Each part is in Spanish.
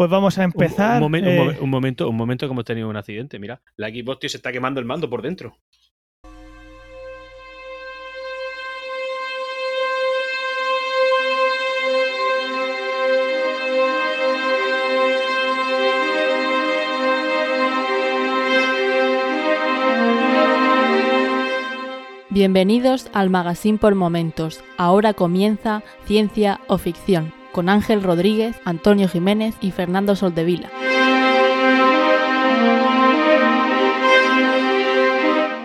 pues vamos a empezar. Un, eh, un, un, momento, un momento que hemos tenido un accidente. Mira, la Xbox tío, se está quemando el mando por dentro. Bienvenidos al Magazine por Momentos. Ahora comienza Ciencia o Ficción con Ángel Rodríguez, Antonio Jiménez y Fernando Soldevila.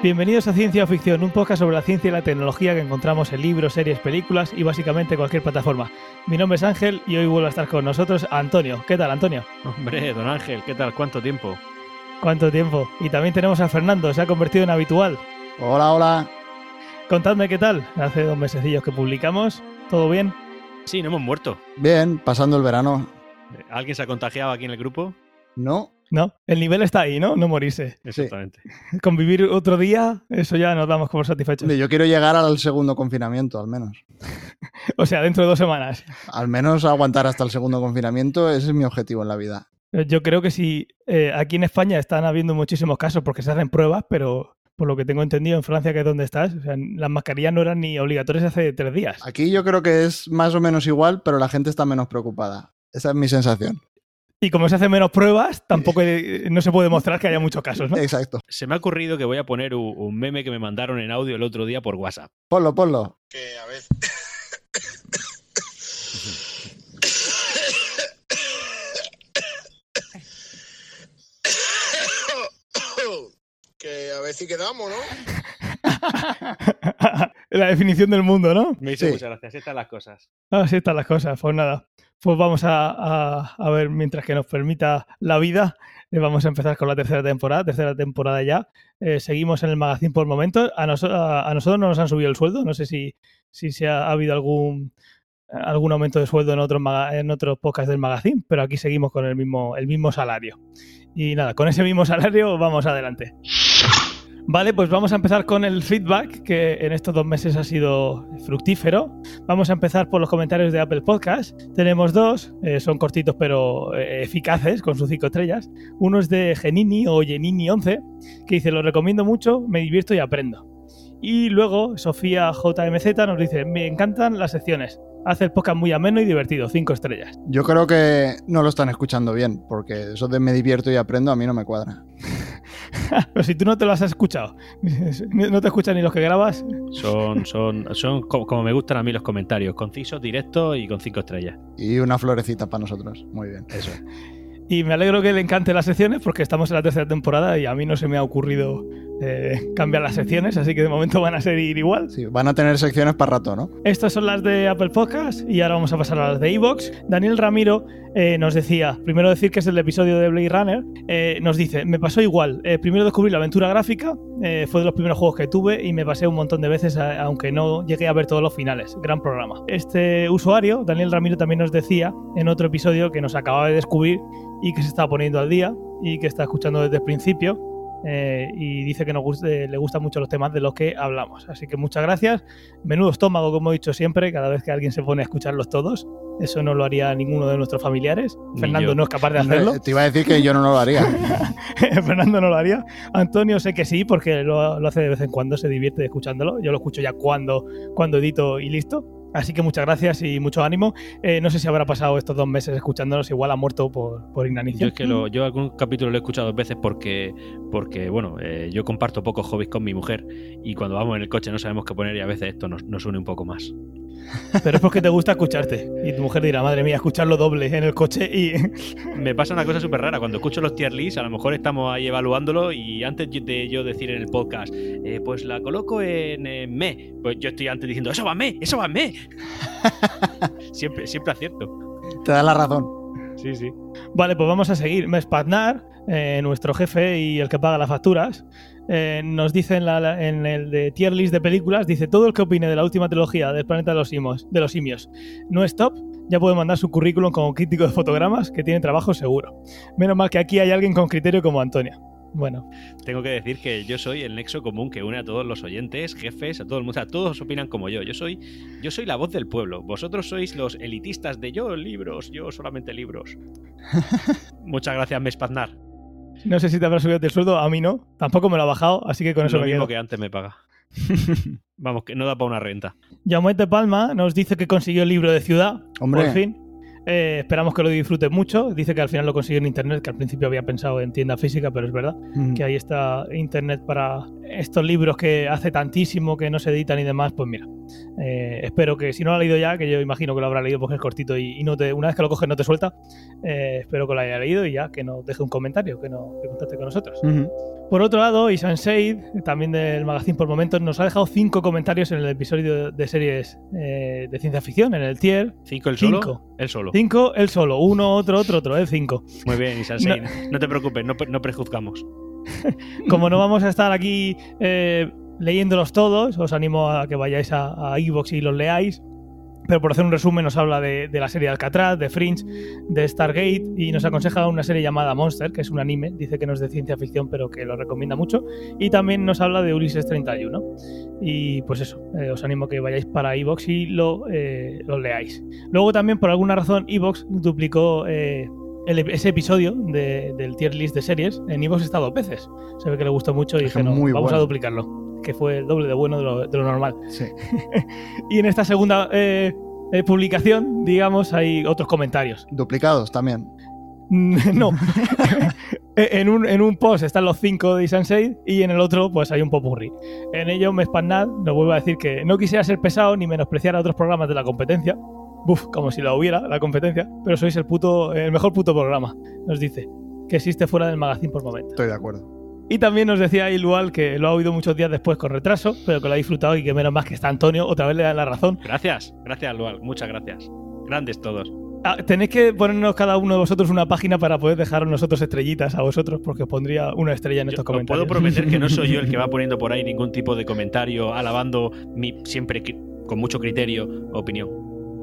Bienvenidos a Ciencia o Ficción, un podcast sobre la ciencia y la tecnología que encontramos en libros, series, películas y básicamente cualquier plataforma. Mi nombre es Ángel y hoy vuelvo a estar con nosotros Antonio. ¿Qué tal, Antonio? Hombre, don Ángel, ¿qué tal? ¿Cuánto tiempo? ¿Cuánto tiempo? Y también tenemos a Fernando, se ha convertido en habitual. Hola, hola. Contadme qué tal. Hace dos mesecillos que publicamos. ¿Todo bien? Sí, no hemos muerto. Bien, pasando el verano. ¿Alguien se ha contagiado aquí en el grupo? No. No, el nivel está ahí, ¿no? No morirse. Exactamente. Sí. Convivir otro día, eso ya nos damos como satisfechos. Yo quiero llegar al segundo confinamiento, al menos. o sea, dentro de dos semanas. Al menos aguantar hasta el segundo confinamiento, ese es mi objetivo en la vida. Yo creo que sí. Eh, aquí en España están habiendo muchísimos casos porque se hacen pruebas, pero por lo que tengo entendido, en Francia, que es donde estás, o sea, las mascarillas no eran ni obligatorias hace tres días. Aquí yo creo que es más o menos igual, pero la gente está menos preocupada. Esa es mi sensación. Y como se hacen menos pruebas, tampoco no se puede demostrar que haya muchos casos, ¿no? Exacto. Se me ha ocurrido que voy a poner un, un meme que me mandaron en audio el otro día por WhatsApp. Ponlo, ponlo. Que a veces... que a ver si quedamos, ¿no? La definición del mundo, ¿no? Me hizo sí. muchas gracias. Así están las cosas. Así están las cosas. Pues nada. Pues vamos a, a, a ver, mientras que nos permita la vida, eh, vamos a empezar con la tercera temporada. Tercera temporada ya. Eh, seguimos en el magazine por momentos. A, nos, a, a, nosotros no nos han subido el sueldo. No sé si, si se ha, ha habido algún algún aumento de sueldo en otros en otros podcasts del magazine, pero aquí seguimos con el mismo, el mismo salario. Y nada, con ese mismo salario vamos adelante. Vale, pues vamos a empezar con el feedback, que en estos dos meses ha sido fructífero. Vamos a empezar por los comentarios de Apple Podcast. Tenemos dos, eh, son cortitos pero eh, eficaces, con sus cinco estrellas. Uno es de Genini o Genini11, que dice, lo recomiendo mucho, me divierto y aprendo. Y luego Sofía JMZ nos dice, me encantan las secciones. Hace el podcast muy ameno y divertido, cinco estrellas. Yo creo que no lo están escuchando bien, porque eso de me divierto y aprendo a mí no me cuadra. Pero si tú no te lo has escuchado, no te escuchan ni los que grabas. Son, son, son como me gustan a mí los comentarios, concisos, directos y con cinco estrellas. Y una florecita para nosotros. Muy bien. Eso. Y me alegro que le encanten las secciones porque estamos en la tercera temporada y a mí no se me ha ocurrido eh, cambiar las secciones, así que de momento van a seguir igual. Sí, van a tener secciones para rato, ¿no? Estas son las de Apple Podcast y ahora vamos a pasar a las de Evox. Daniel Ramiro eh, nos decía, primero decir que es el episodio de Blade Runner, eh, nos dice, me pasó igual, eh, primero descubrí la aventura gráfica, fue de los primeros juegos que tuve y me pasé un montón de veces, a, aunque no llegué a ver todos los finales. Gran programa. Este usuario, Daniel Ramiro, también nos decía en otro episodio que nos acababa de descubrir y que se está poniendo al día y que está escuchando desde el principio eh, y dice que nos guste, le gustan mucho los temas de los que hablamos. Así que muchas gracias. Menudo estómago, como he dicho siempre, cada vez que alguien se pone a escucharlos todos. Eso no lo haría ninguno de nuestros familiares. Ni Fernando yo. no es capaz de hacerlo. Te iba a decir que yo no lo haría. Fernando no lo haría. Antonio sé que sí, porque lo, lo, hace de vez en cuando, se divierte escuchándolo. Yo lo escucho ya cuando, cuando edito y listo. Así que muchas gracias y mucho ánimo. Eh, no sé si habrá pasado estos dos meses escuchándonos, igual ha muerto por, por inanición. Yo es que lo, yo algún capítulo lo he escuchado dos veces porque, porque bueno, eh, yo comparto pocos hobbies con mi mujer y cuando vamos en el coche no sabemos qué poner y a veces esto nos, nos une un poco más. Pero es porque te gusta escucharte. Y tu mujer dirá, madre mía, escucharlo doble en el coche y... Me pasa una cosa súper rara. Cuando escucho los tier lists, a lo mejor estamos ahí evaluándolo y antes de yo decir en el podcast, eh, pues la coloco en, en, me, pues yo estoy antes diciendo, eso va me, eso va me. siempre, siempre acierto. Te da la razón. Sí, sí. Vale, pues vamos a seguir. Mespaznar, eh, nuestro jefe y el que paga las facturas, eh, nos dice en, la, en, el de tier list de películas, dice todo el que opine de la última trilogía del planeta de los, simios, de los simios no es top, ya puede mandar su currículum como crítico de fotogramas que tiene trabajo seguro. Menos mal que aquí hay alguien con criterio como Antonio. Bueno, Tengo que decir que yo soy el nexo común que une a todos los oyentes, jefes, a todo el mundo. O sea, todos opinan como yo. Yo soy, yo soy la voz del pueblo. Vosotros sois los elitistas de yo libros, yo solamente libros. Muchas gracias, Mespaznar. No sé si te habrá subido el sueldo, a mí no. Tampoco me lo ha bajado, así que con eso Lo me mismo quedo. que antes me paga. Vamos, que no da para una renta. Jaumet de Palma nos dice que consiguió el libro de ciudad, Hombre. por fin. Eh, esperamos que lo disfrute mucho. Dice que al final lo consiguió en internet, que al principio había pensado en tienda física, pero es verdad Mm. que ahí está internet para estos libros que hace tantísimo que no se editan y demás. Pues mira, eh, espero que si no lo ha leído ya, que yo imagino que lo habrá leído porque es cortito y, y no te, una vez que lo coges no te suelta, eh, espero que lo haya leído y ya que nos deje un comentario, que, no, que contacte con nosotros. Por otro lado, Isan Seid, también del Magazine por Momentos, nos ha dejado cinco comentarios en el episodio de series eh, de ciencia ficción, en el tier. ¿Cinco el solo? Cinco. El solo. Cinco, él solo. Uno, otro, otro, otro, él cinco. Muy bien, Isansei. No. te preocupes, no, no prejuzgamos. Como no vamos a estar aquí eh, leyéndolos todos, os animo a que vayáis a, a iVoox y los leáis. Pero por hacer un resumen, nos habla de, de la serie Alcatraz, de Fringe, de Stargate y nos aconseja una serie llamada Monster, que es un anime. Dice que no es de ciencia ficción, pero que lo recomienda mucho. Y también nos habla de Ulises 31. Y pues eso, eh, os animo que vayáis para iVoox y lo, eh, lo leáis. Luego también, por alguna razón, iVoox duplicó eh, el- ese episodio de- del tier list de series. En iVoox está dos veces. Se ve que le gustó mucho y dije, no, vamos a bueno. duplicarlo. Que fue el doble de bueno de lo, de lo normal. Sí. Y en esta segunda eh, eh, publicación, digamos, hay otros comentarios. Duplicados también. no. en, un, en un post están los cinco de Isansei y en el otro pues hay un popurrí. En ello Mespannat nos vuelve a decir que no quisiera ser pesado ni menospreciar a otros programas de la competencia. Buf, como si la hubiera, la competencia. Pero sois el puto, el mejor puto programa. Nos dice que existe fuera del magazine por momentos. Estoy de acuerdo. Y también nos decía Ilual que lo ha oído muchos días después con retraso, pero que lo ha disfrutado y que menos más que está Antonio, otra vez le da la razón. Gracias, gracias, Lual. Muchas gracias. Grandes todos. Ah, tenéis que ponernos cada uno de vosotros una página para poder dejaros nosotros estrellitas a vosotros, porque os pondría una estrella en Yo estos os puedo comentarios. prometer que no soy yo el que va poniendo por ahí ningún tipo de comentario alabando mi siempre con mucho criterio opinión.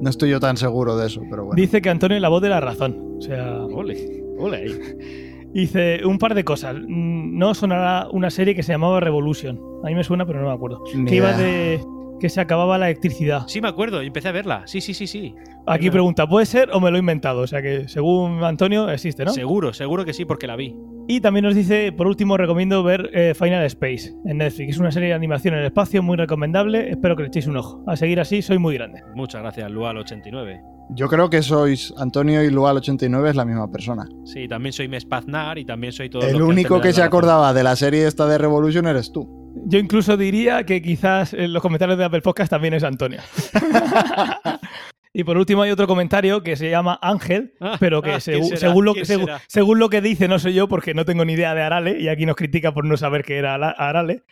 No estoy yo tan seguro de eso, pero bueno. Dice que Antonio es la voz de la razón. O sea, Ole, ole ahí. dice un par de cosas. Mm, No sonará una serie que se llamaba Revolution. A mí me suena, pero no me acuerdo. Ni que iba de que se acababa la electricidad. Sí, me acuerdo, empecé a verla. Sí, sí, sí, sí. Aquí pregunta, ¿puede ser o me lo he inventado? O sea que según Antonio existe, ¿no? Seguro, seguro que sí, porque la vi. Y también nos dice, por último, recomiendo ver eh, Final Space en Netflix. Es una serie de animación en el espacio muy recomendable. Espero que le echéis un ojo. A seguir así, soy muy grande. Muchas gracias, Lual89. Yo creo que sois Antonio y Lual89 es la misma persona. Sí, también soy Mespaznar y también soy todo El único que da se acordaba de la serie esta de Revolution eres tú. Yo incluso diría que quizás en los comentarios de Apple Podcast también es Antonio. y por último hay otro comentario que se llama Ángel, Ah, pero que ah, segu- ¿quién será? según, lo, ¿Quién segu- será? según lo que dice no soy yo porque no tengo ni idea de Arale y aquí nos critica por no saber que era Arale.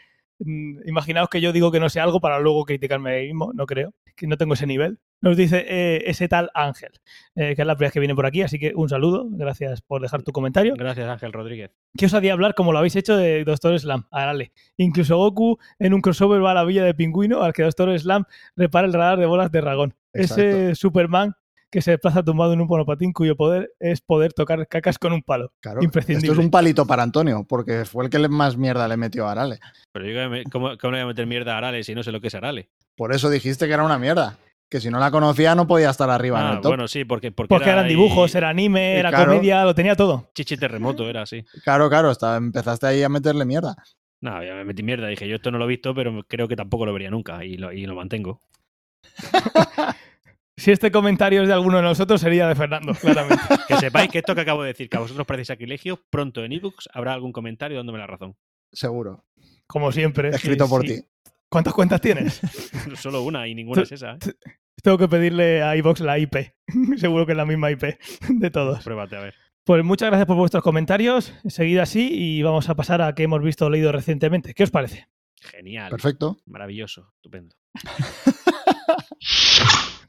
Mm, Imaginaos que yo digo que no sé algo para luego criticarme a mí mismo, no creo, que no tengo ese nivel. Nos dice eh, ese tal Ángel, eh, que es la primera vez que viene por aquí, así que un saludo, gracias por dejar tu comentario. Gracias, Ángel Rodríguez. ¿Qué os haría hablar como lo habéis hecho de Doctor Slam? Arale. Incluso Goku en un crossover va a la villa de pingüino al que Doctor Slam repara el radar de bolas de dragón. Ese Superman que se desplaza tumbado en un monopatín cuyo poder es poder tocar cacas con un palo. Claro. Imprescindible. Esto es un palito para Antonio, porque fue el que le- más mierda le metió a Arale. Pero yo, me- ¿cómo, cómo le voy a meter mierda a Arale si no sé lo que es Arale? Por eso dijiste que era una mierda. Que si no la conocía no podía estar arriba en Ah, el top. bueno, sí, porque, porque, Porque era eran ahí dibujos, era anime, Y era claro. comedia, lo tenía todo. Chichi terremoto, era así. Claro, claro, estaba- empezaste ahí a meterle mierda. No, ya me metí mierda. Dije, yo esto no lo he visto, pero creo que tampoco lo vería nunca y lo, y lo mantengo. Si este comentario es de alguno de nosotros, sería de Fernando, claramente. Que sepáis que esto que acabo de decir, que a vosotros parece sacrilegio, pronto en ebooks habrá algún comentario dándome la razón. Seguro. Como siempre. Escrito Sí, por sí. ti. ¿Cuántas cuentas tienes? Solo una y ninguna es esa. ¿eh? Tengo que pedirle a iVox la IP. Seguro que es la misma IP de todos. Pruébate, a ver. Pues muchas gracias por vuestros comentarios. Seguid así y vamos a pasar a qué hemos visto o leído recientemente. ¿Qué os parece? Genial. Perfecto. Maravilloso. Estupendo.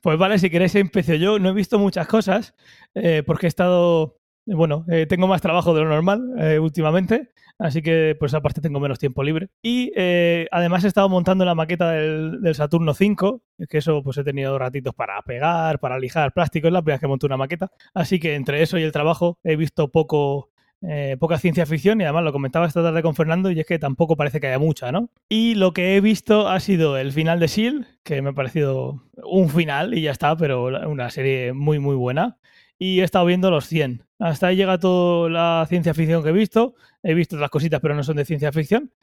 Pues vale, si queréis empiezo yo. No he visto muchas cosas eh, porque he estado... Bueno, eh, tengo más trabajo de lo normal eh, últimamente, así que pues aparte tengo menos tiempo libre. Y eh, además he estado montando la maqueta del, Saturno 5, que eso pues he tenido ratitos para pegar, para lijar plástico, es la primera vez que monto una maqueta. Así que entre eso y el trabajo he visto poco eh, poca ciencia ficción y además lo comentaba esta tarde con Fernando y es que tampoco parece que haya mucha, ¿no? Y lo que he visto ha sido el final de S.H.I.E.L.D., que me ha parecido un final y ya está, pero una serie muy muy buena. Y he estado viendo los 100. Hasta ahí llega toda la ciencia ficción que he visto. He visto otras cositas, pero no son de ciencia ficción.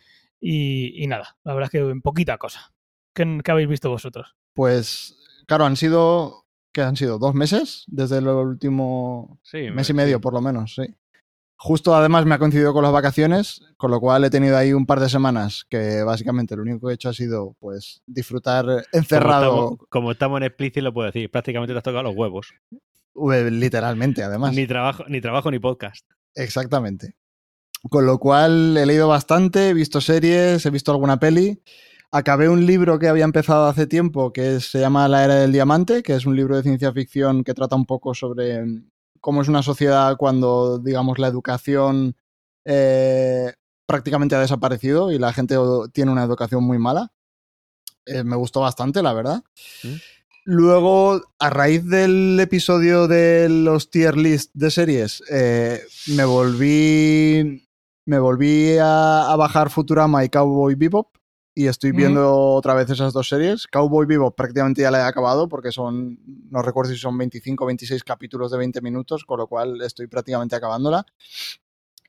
Y, y nada, la verdad es que en poquita cosa. ¿Qué, ¿Qué habéis visto vosotros? Pues, claro, han sido, ¿qué han sido? ¿Dos meses? Desde el último Sí, mes y medio, por lo menos, sí. Justo además me ha coincidido con las vacaciones, con lo cual he tenido ahí un par de semanas que básicamente lo único que he hecho ha sido pues disfrutar encerrado, Como estamos, como estamos en Explicit, lo puedo decir. Prácticamente te has tocado los huevos. Literalmente además. Ni trabajo, ni trabajo ni podcast. Exactamente. Con lo cual he leído bastante, he visto series, he visto alguna peli. Acabé un libro que había empezado hace tiempo que se llama La Era del Diamante, que es un libro de ciencia ficción que trata un poco sobre cómo es una sociedad cuando, digamos, la educación eh, prácticamente ha desaparecido y la gente tiene una educación muy mala. Eh, me gustó bastante, la verdad. ¿Mm? Luego, a raíz del episodio de los tier list de series, eh, me volví. Me volví a, a, bajar Futurama y Cowboy Bebop. Y estoy viendo otra vez esas dos series. Cowboy Bebop prácticamente ya la he acabado porque son. No recuerdo si son 25 o 26 capítulos de 20 minutos, con lo cual estoy prácticamente acabándola.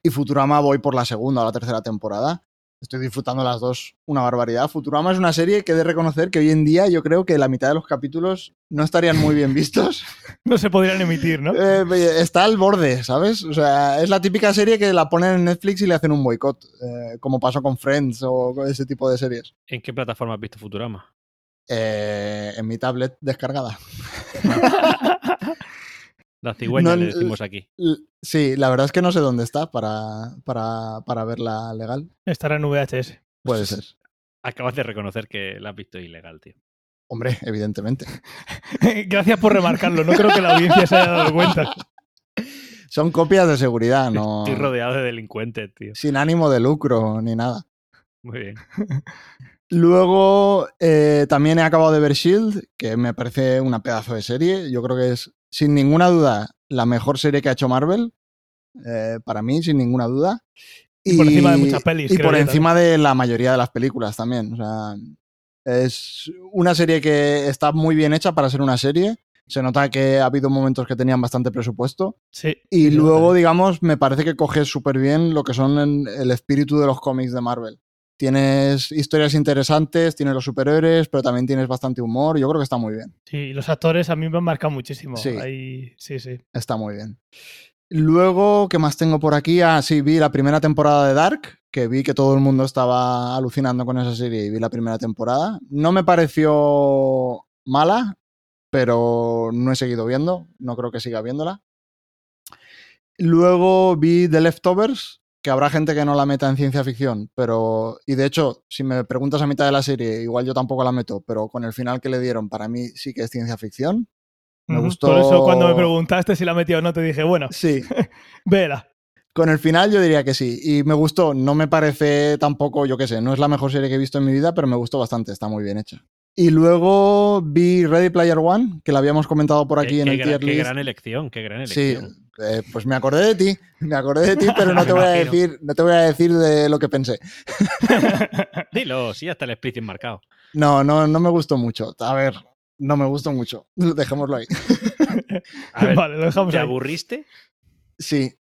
Y Futurama voy por la segunda o la tercera temporada. Estoy disfrutando las dos una barbaridad. Futurama es una serie que he de reconocer que hoy en día yo creo que la mitad de los capítulos no estarían muy bien vistos. no se podrían emitir, ¿no? Eh, está al borde, ¿sabes? O sea, es la típica serie que la ponen en Netflix y le hacen un boicot, eh, como pasó con Friends o ese tipo de series. ¿En qué plataforma has visto Futurama? Eh, en mi tablet descargada. La cigüeña no, le decimos aquí. Sí, la verdad es que no sé dónde está para, para, para verla legal. Estará en VHS. Puede ser. Acabas de reconocer que la has visto ilegal, tío. Hombre, evidentemente. Gracias por remarcarlo. No creo que la audiencia se haya dado cuenta. Son copias de seguridad, no. Estoy rodeado de delincuentes, tío. Sin ánimo de lucro ni nada. Muy bien. Luego eh, también he acabado de ver Shield, que me parece una pedazo de serie. Yo creo que es, sin ninguna duda, la mejor serie que ha hecho Marvel. Eh, para mí, sin ninguna duda. Y, y, por encima de muchas pelis. Y por encima también. de la mayoría de las películas también. O sea, es una serie que está muy bien hecha para ser una serie. Se nota que ha habido momentos que tenían bastante presupuesto. Sí. Y luego, digamos, me parece que coge súper bien lo que son el espíritu de los cómics de Marvel tienes historias interesantes, tienes los superhéroes, pero también tienes bastante humor. Yo creo que está muy bien. Sí, los actores a mí me han marcado muchísimo. Sí, Ahí, sí, sí. Está muy bien. Luego, ¿qué más tengo por aquí? Ah, sí, vi la primera temporada de Dark, que vi que todo el mundo estaba alucinando con esa serie y vi la primera temporada. No me pareció mala, pero no he seguido viendo. No creo que siga viéndola. Luego vi The Leftovers, que habrá gente que no la meta en ciencia ficción, pero. Y de hecho, si me preguntas a mitad de la serie, igual yo tampoco la meto, pero con el final que le dieron, para mí sí que es ciencia ficción. Me uh -huh. gustó. Por eso, cuando me preguntaste si la metí o no, te dije, bueno, sí. véela. Con el final yo diría que sí. Y me gustó. No me parece tampoco, yo qué sé, no es la mejor serie que he visto en mi vida, pero me gustó bastante. Está muy bien hecha. Y luego vi Ready Player One, que la habíamos comentado por aquí qué, en qué el gran, tier qué list. gran elección, qué gran elección. Sí, eh, pues me acordé de ti, me acordé de ti, pero no te voy a decir, no te voy a decir de lo que pensé. Dilo, sí, hasta el explicit marcado. No, no, no me gustó mucho. A ver, no me gustó mucho. Dejémoslo ahí. A ver, vale, lo dejamos ¿Te ahí. aburriste? Sí.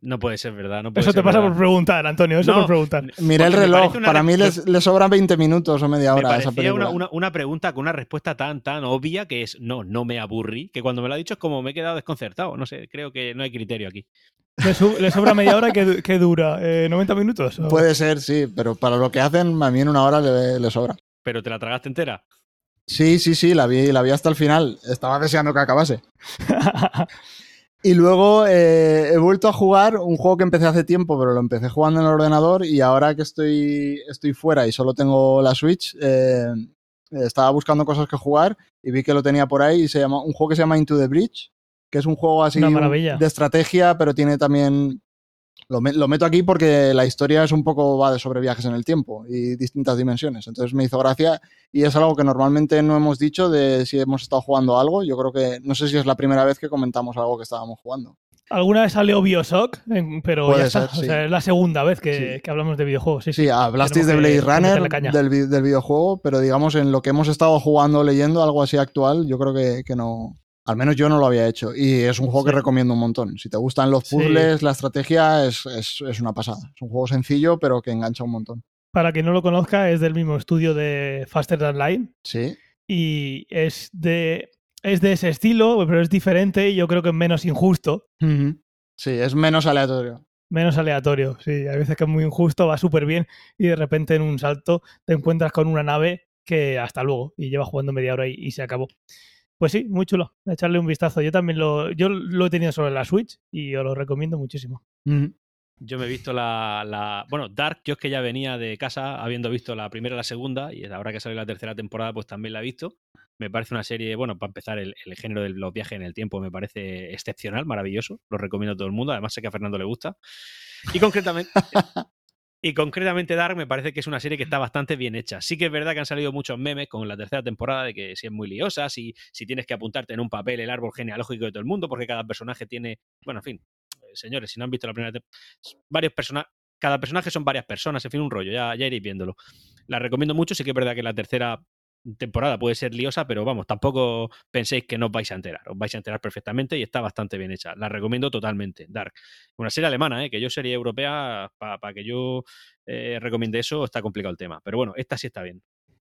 No puede ser verdad. No puede Eso ser te pasa verdad. por preguntar, Antonio, eso No, por preguntar. Miré el me reloj, para mí re- les, les sobran 20 minutos o media Me hora a esa película. una, una, una pregunta con una respuesta tan, tan obvia que es no, no me aburrí, que cuando me lo ha dicho es como me he quedado desconcertado. No sé, creo que no hay criterio aquí. ¿Le, su- le sobra media hora que, que dura? Eh, ¿90 minutos? ¿O? Puede ser, sí, pero para lo que hacen, a mí en una hora le, le sobra. Pero te la tragaste entera. Sí, sí, sí, la vi, la vi hasta el final. Estaba deseando que acabase. Y luego eh, he vuelto a jugar un juego que empecé hace tiempo, pero lo empecé jugando en el ordenador y ahora que estoy, estoy fuera y solo tengo la Switch, eh, estaba buscando cosas que jugar y vi que lo tenía por ahí y se llama un juego que se llama Into the Bridge, que es un juego así de estrategia, pero tiene también... Lo, me- lo meto aquí porque la historia es un poco va de sobre viajes en el tiempo y distintas dimensiones. Entonces me hizo gracia y es algo que normalmente no hemos dicho de si hemos estado jugando algo. Yo creo que no sé si es la primera vez que comentamos algo que estábamos jugando. Alguna vez salió Bioshock, pero ya está. ser, O sea, es la segunda vez que, Sí. que hablamos de videojuegos. Sí, Sí, hablasteis de Blade Runner, del, del videojuego, pero digamos en lo que hemos estado jugando o leyendo, algo así actual, yo creo que, que no. Al menos yo no lo había hecho. Y es un juego que recomiendo un montón. Si te gustan los Sí. puzzles, la estrategia, es, es- es una pasada. Es un juego sencillo, pero que engancha un montón. Para quien no lo conozca, es del mismo estudio de Faster Than Light Sí. y es de, es de ese estilo, pero es diferente y yo creo que es menos injusto. Sí, es menos aleatorio. Menos aleatorio, sí. Hay veces que es muy injusto, va súper bien y de repente en un salto te encuentras con una nave que hasta luego y lleva jugando media hora y, y se acabó. Pues sí, muy chulo. Echarle un vistazo. Yo también lo, yo lo he tenido sobre la Switch y os lo recomiendo muchísimo. Yo me he visto la, la- Bueno, Dark, yo es que ya venía de casa habiendo visto la primera y la segunda, y ahora que sale la tercera temporada, pues también la he visto. Me parece una serie, bueno, para empezar, el, el género de los viajes en el tiempo me parece excepcional, maravilloso. Lo recomiendo a todo el mundo. Además, sé que a Fernando le gusta. Y concretamente. Y concretamente Dark me parece que es una serie que está bastante bien hecha. Sí que es verdad que han salido muchos memes con la tercera temporada de que si es muy liosa, si, si tienes que apuntarte en un papel el árbol genealógico de todo el mundo, porque cada personaje tiene, bueno, en fin, eh, señores, si no han visto la primera temporada, varios personajes, cada personaje son varias personas, en fin, un rollo, ya, ya iréis viéndolo. La recomiendo mucho, sí que es verdad que la tercera temporada puede ser liosa, pero vamos, tampoco penséis que no os vais a enterar, os vais a enterar perfectamente y está bastante bien hecha. La recomiendo totalmente, Dark. Una serie alemana, ¿eh? que yo serie europea, para que yo eh, recomiende eso, está complicado el tema. Pero bueno, esta sí está bien.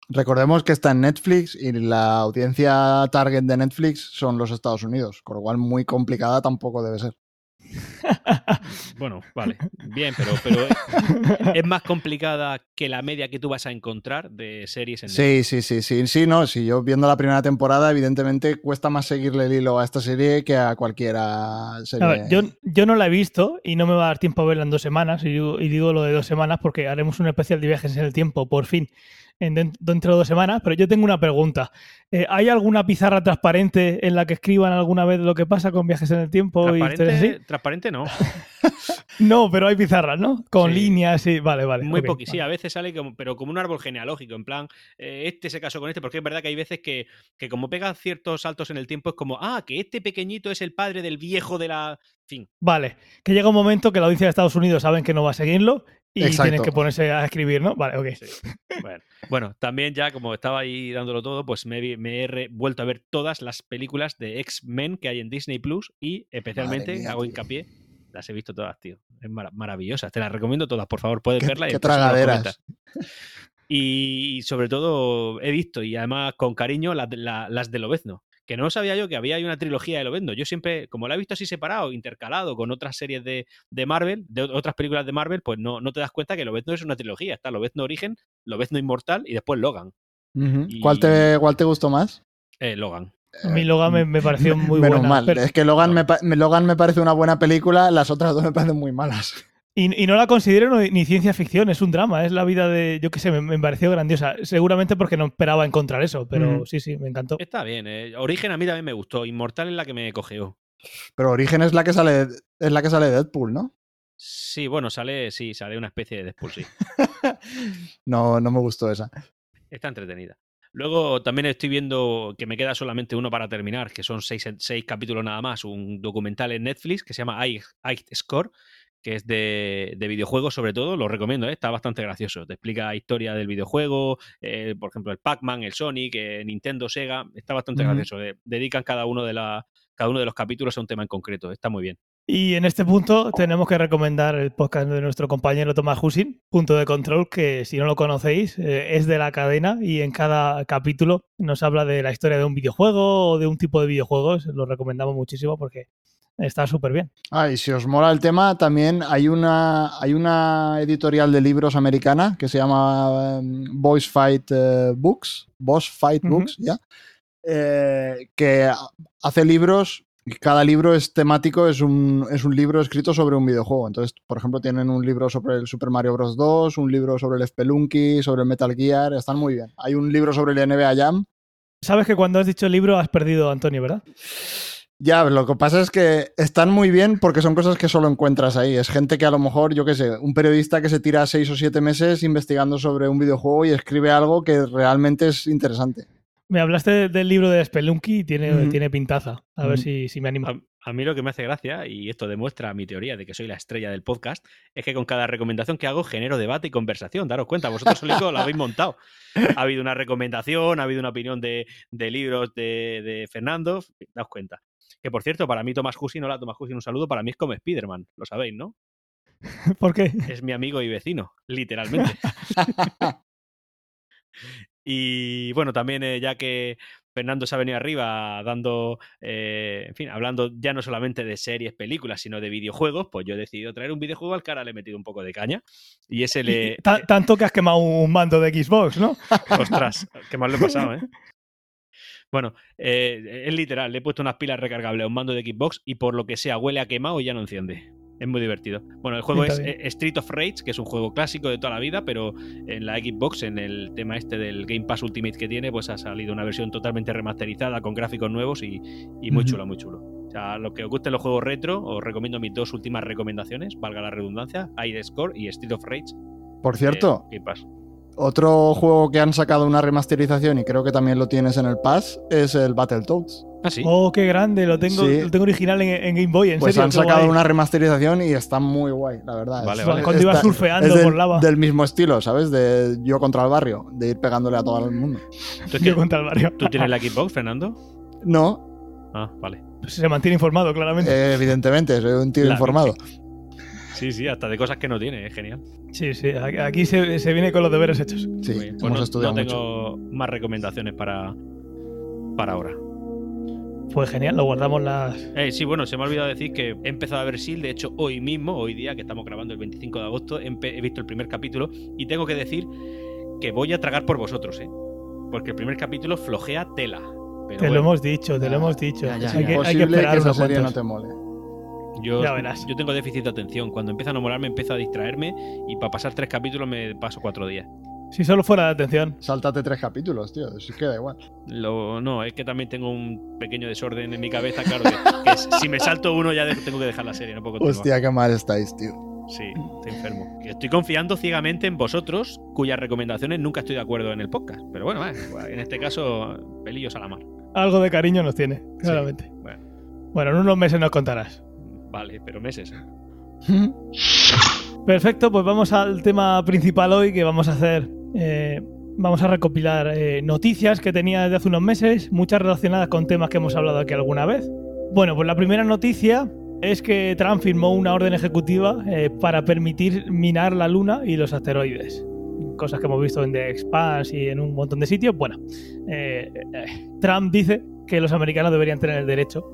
Recordemos que está en Netflix y la audiencia target de Netflix son los Estados Unidos, con lo cual muy complicada tampoco debe ser. Bueno, vale, bien, pero, pero es más complicada que la media que tú vas a encontrar de series en Sí, sí, sí, sí, sí, no, si yo viendo la primera temporada, evidentemente cuesta más seguirle el hilo a esta serie que a cualquiera serie. A ver, yo, yo no la he visto y no me va a dar tiempo a verla en dos semanas. Y digo, y digo lo de dos semanas porque haremos un especial de viajes en el tiempo, por fin, en, den- dentro de dos semanas. Pero yo tengo una pregunta. Eh, ¿Hay alguna pizarra transparente en la que escriban alguna vez lo que pasa con viajes en el tiempo y historias así? Transparente, transparente no. No, pero hay pizarras, ¿no? Con Sí. líneas y. Vale, vale. Muy ok, poqui, sí, a veces sale como, pero como un árbol genealógico, en plan, eh, este se casó con este, porque es verdad que hay veces que, que como pegan ciertos saltos en el tiempo es como, ah, que este pequeñito es el padre del viejo de la... Fin, Vale, que llega un momento que la audiencia de Estados Unidos saben que no va a seguirlo y Exacto. tienen que ponerse a escribir, ¿no? Vale, ok. sí. Bueno, bueno, también ya como estaba ahí dándolo todo, pues me, he vuelto a ver todas las películas de X-Men que hay en Disney Plus y especialmente mía, hago hincapié, las he visto todas, tío. Es mara- maravillosas, te las recomiendo todas, por favor, puedes Qué- verlas. y qué tragaderas. Y sobre todo he visto, y además con cariño, las de, la- las de Lobezno. Que no sabía yo que había ahí una trilogía de Lobezno. Yo siempre, como la he visto así separado, intercalado con otras series de, de Marvel, de ot- otras películas de Marvel, pues no, no te das cuenta que Lobezno es una trilogía. Está Lobezno Origen, Lobezno Inmortal y después Logan. Y- ¿Cuál, te, ¿Cuál te gustó más? Eh, Logan. A mí Logan me, me pareció muy Menos buena. mal. pero- Es que Logan me- Logan me parece una buena película, las otras dos me parecen muy malas. Y, y no la considero ni ciencia ficción, es un drama, es la vida de, yo qué sé, me, me pareció grandiosa. Seguramente porque no esperaba encontrar eso, pero sí, sí, me encantó. Está bien. eh. Origen a mí también me gustó. Inmortal es la que me cogeó. Pero Origen es la que sale, es la que sale de Deadpool, ¿no? Sí, bueno, sale, sí, sale una especie de Deadpool, sí. No, no me gustó esa. Está entretenida. Luego también estoy viendo que me queda solamente uno para terminar, que son seis, seis capítulos nada más, un documental en Netflix que se llama Ice Score, que es de, de videojuegos sobre todo, lo recomiendo, ¿eh? está bastante gracioso. Te explica historia del videojuego, eh, por ejemplo, el Pac-Man, el Sonic, eh, Nintendo, Sega, está bastante gracioso. eh. Dedican cada uno, de la, cada uno de los capítulos a un tema en concreto, está muy bien. Y en este punto tenemos que recomendar el podcast de nuestro compañero Tomás Husin, Punto de Control, que si no lo conocéis, es de la cadena y en cada capítulo nos habla de la historia de un videojuego o de un tipo de videojuegos. Lo recomendamos muchísimo porque está súper bien. Ah, y si os mola el tema, también hay una, hay una editorial de libros americana que se llama em, Boys Fight eh, Books, Boss Fight. Books, ¿ya? Eh, que hace libros, y cada libro es temático, es un, es un libro escrito sobre un videojuego. Entonces, por ejemplo, tienen un libro sobre el Super Mario Bros. 2, un libro sobre el Spelunky, sobre el Metal Gear, están muy bien. Hay un libro sobre el NBA Jam. Sabes que cuando has dicho el libro has perdido, Antonio, ¿verdad? Ya, lo que pasa es que están muy bien porque son cosas que solo encuentras ahí. Es gente que a lo mejor, yo qué sé, un periodista que se tira seis o siete meses investigando sobre un videojuego y escribe algo que realmente es interesante. Me hablaste del libro de Spelunky y tiene, tiene pintaza. A ver si, si me animo. A, a mí lo que me hace gracia, y esto demuestra mi teoría de que soy la estrella del podcast, es que con cada recomendación que hago genero debate y conversación. Daros cuenta, vosotros solitos lo habéis montado. Ha habido una recomendación, ha habido una opinión de, de libros de, de Fernando, daos cuenta. Que por cierto, para mí Tomás Husin, hola Tomás Husin, un saludo, para mí es como Spiderman, lo sabéis, ¿no? ¿Por qué? Es mi amigo y vecino, literalmente. Y bueno, también eh, ya que Fernando se ha venido arriba dando, eh, en fin, hablando ya no solamente de series, películas, sino de videojuegos, pues yo he decidido traer un videojuego al que ahora le he metido un poco de caña. Y ese le... Ta- Tanto que has quemado un mando de Xbox, ¿no? Ostras, qué mal lo he pasado, ¿eh? Bueno, eh, es literal, le he puesto unas pilas recargables a un mando de Xbox y por lo que sea huele a quemado y ya no enciende. Es muy divertido. Bueno, el juego es bien. eh, Street of Rage, que es un juego clásico de toda la vida, pero en la Xbox, en el tema este del Game Pass Ultimate que tiene, pues ha salido una versión totalmente remasterizada con gráficos nuevos y, y muy chulo, muy chulo. O sea, lo que os gusten los juegos retro, os recomiendo mis dos últimas recomendaciones, valga la redundancia, Air Score y Street of Rage. Por cierto, Game Pass. Otro juego que han sacado una remasterización y creo que también lo tienes en el Pass es el Battletoads. Ah, sí. Oh, qué grande, lo tengo, Sí. lo tengo original en, en Game Boy, en Pues serio. han sacado guay. una remasterización y está muy guay, la verdad. Vale, Es- vale. Cuando ibas está- surfeando es del, por lava. del mismo estilo, ¿sabes? De yo contra el barrio, de ir pegándole a todo el mundo. ¿Tú, Yo contra el barrio. ¿Tú tienes la Xbox, Fernando? No, Ah, vale. Pues se mantiene informado, claramente. eh, evidentemente, soy un tío La informado. Sí, sí, hasta de cosas que no tiene, es genial. Sí, sí, aquí se, se viene con los deberes hechos. Sí. Pues hemos no, estudiado no mucho. tengo más recomendaciones para, para ahora. Pues genial, lo guardamos las. Eh, sí, bueno, se me ha olvidado decir que he empezado a ver SEAL, de hecho, hoy mismo, hoy día, que estamos grabando el 25 de agosto, he, visto el primer capítulo y tengo que decir que voy a tragar por vosotros, ¿eh? Porque el primer capítulo flojea tela. Pero Te lo hemos dicho, te Ya, lo hemos dicho. ya, ya, hay, ya. que, hay que esperar esa unos serie no te mole. Yo, ya verás. yo tengo déficit de atención. Cuando empieza a no molarme, empiezo a distraerme y para pasar tres capítulos me paso cuatro días. Si solo fuera de atención. Sáltate tres capítulos, tío. Es que da igual. Lo, no, es que también tengo un pequeño desorden en mi cabeza, claro, que, que si me salto uno ya tengo que dejar la serie, no puedo continuar. Hostia, qué mal estáis, tío. Sí, estoy enfermo. Estoy confiando ciegamente en vosotros, cuyas recomendaciones nunca estoy de acuerdo en el podcast. Pero bueno, eh, en este caso, pelillos a la mar. Algo de cariño nos tiene, claramente. Bueno, Bueno, en unos meses nos contarás. Vale, pero meses. Perfecto, pues vamos al tema principal hoy que vamos a hacer. eh, vamos a recopilar eh, noticias que tenía desde hace unos meses, muchas relacionadas con temas que hemos hablado aquí alguna vez. Bueno, pues la primera noticia es que Trump firmó una orden ejecutiva eh, para permitir minar la Luna y los asteroides. Cosas que hemos visto en The Expanse y en un montón de sitios. Bueno, Trump dice que los americanos deberían tener el derecho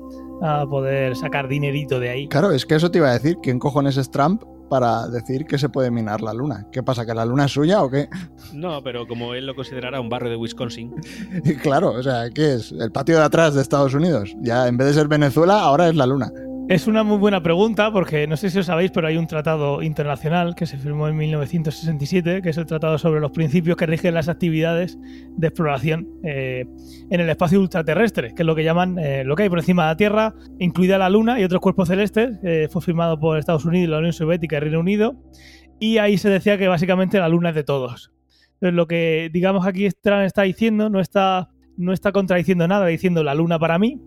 a poder sacar dinerito de ahí. Claro, es que eso te iba a decir. ¿Quién cojones es Trump para decir que se puede minar la luna? ¿Qué pasa? ¿Que la luna es suya o qué? No, pero como él lo considerará un barrio de Wisconsin, claro, o sea, ¿qué es? ¿El patio de atrás de Estados Unidos? Ya en vez de ser Venezuela, ahora es la luna. Es una muy buena pregunta porque no sé si os sabéis, pero hay un tratado internacional que se firmó en 1967, que es el tratado sobre los principios que rigen las actividades de exploración eh, en el espacio ultraterrestre, que es lo que llaman eh, lo que hay por encima de la Tierra, incluida la Luna y otros cuerpos celestes. eh, fue firmado por Estados Unidos, la Unión Soviética y Reino Unido. Y ahí se decía que básicamente la Luna es de todos. Entonces, lo que digamos aquí Trump está diciendo no está, no está contradiciendo nada, diciendo la Luna para mí,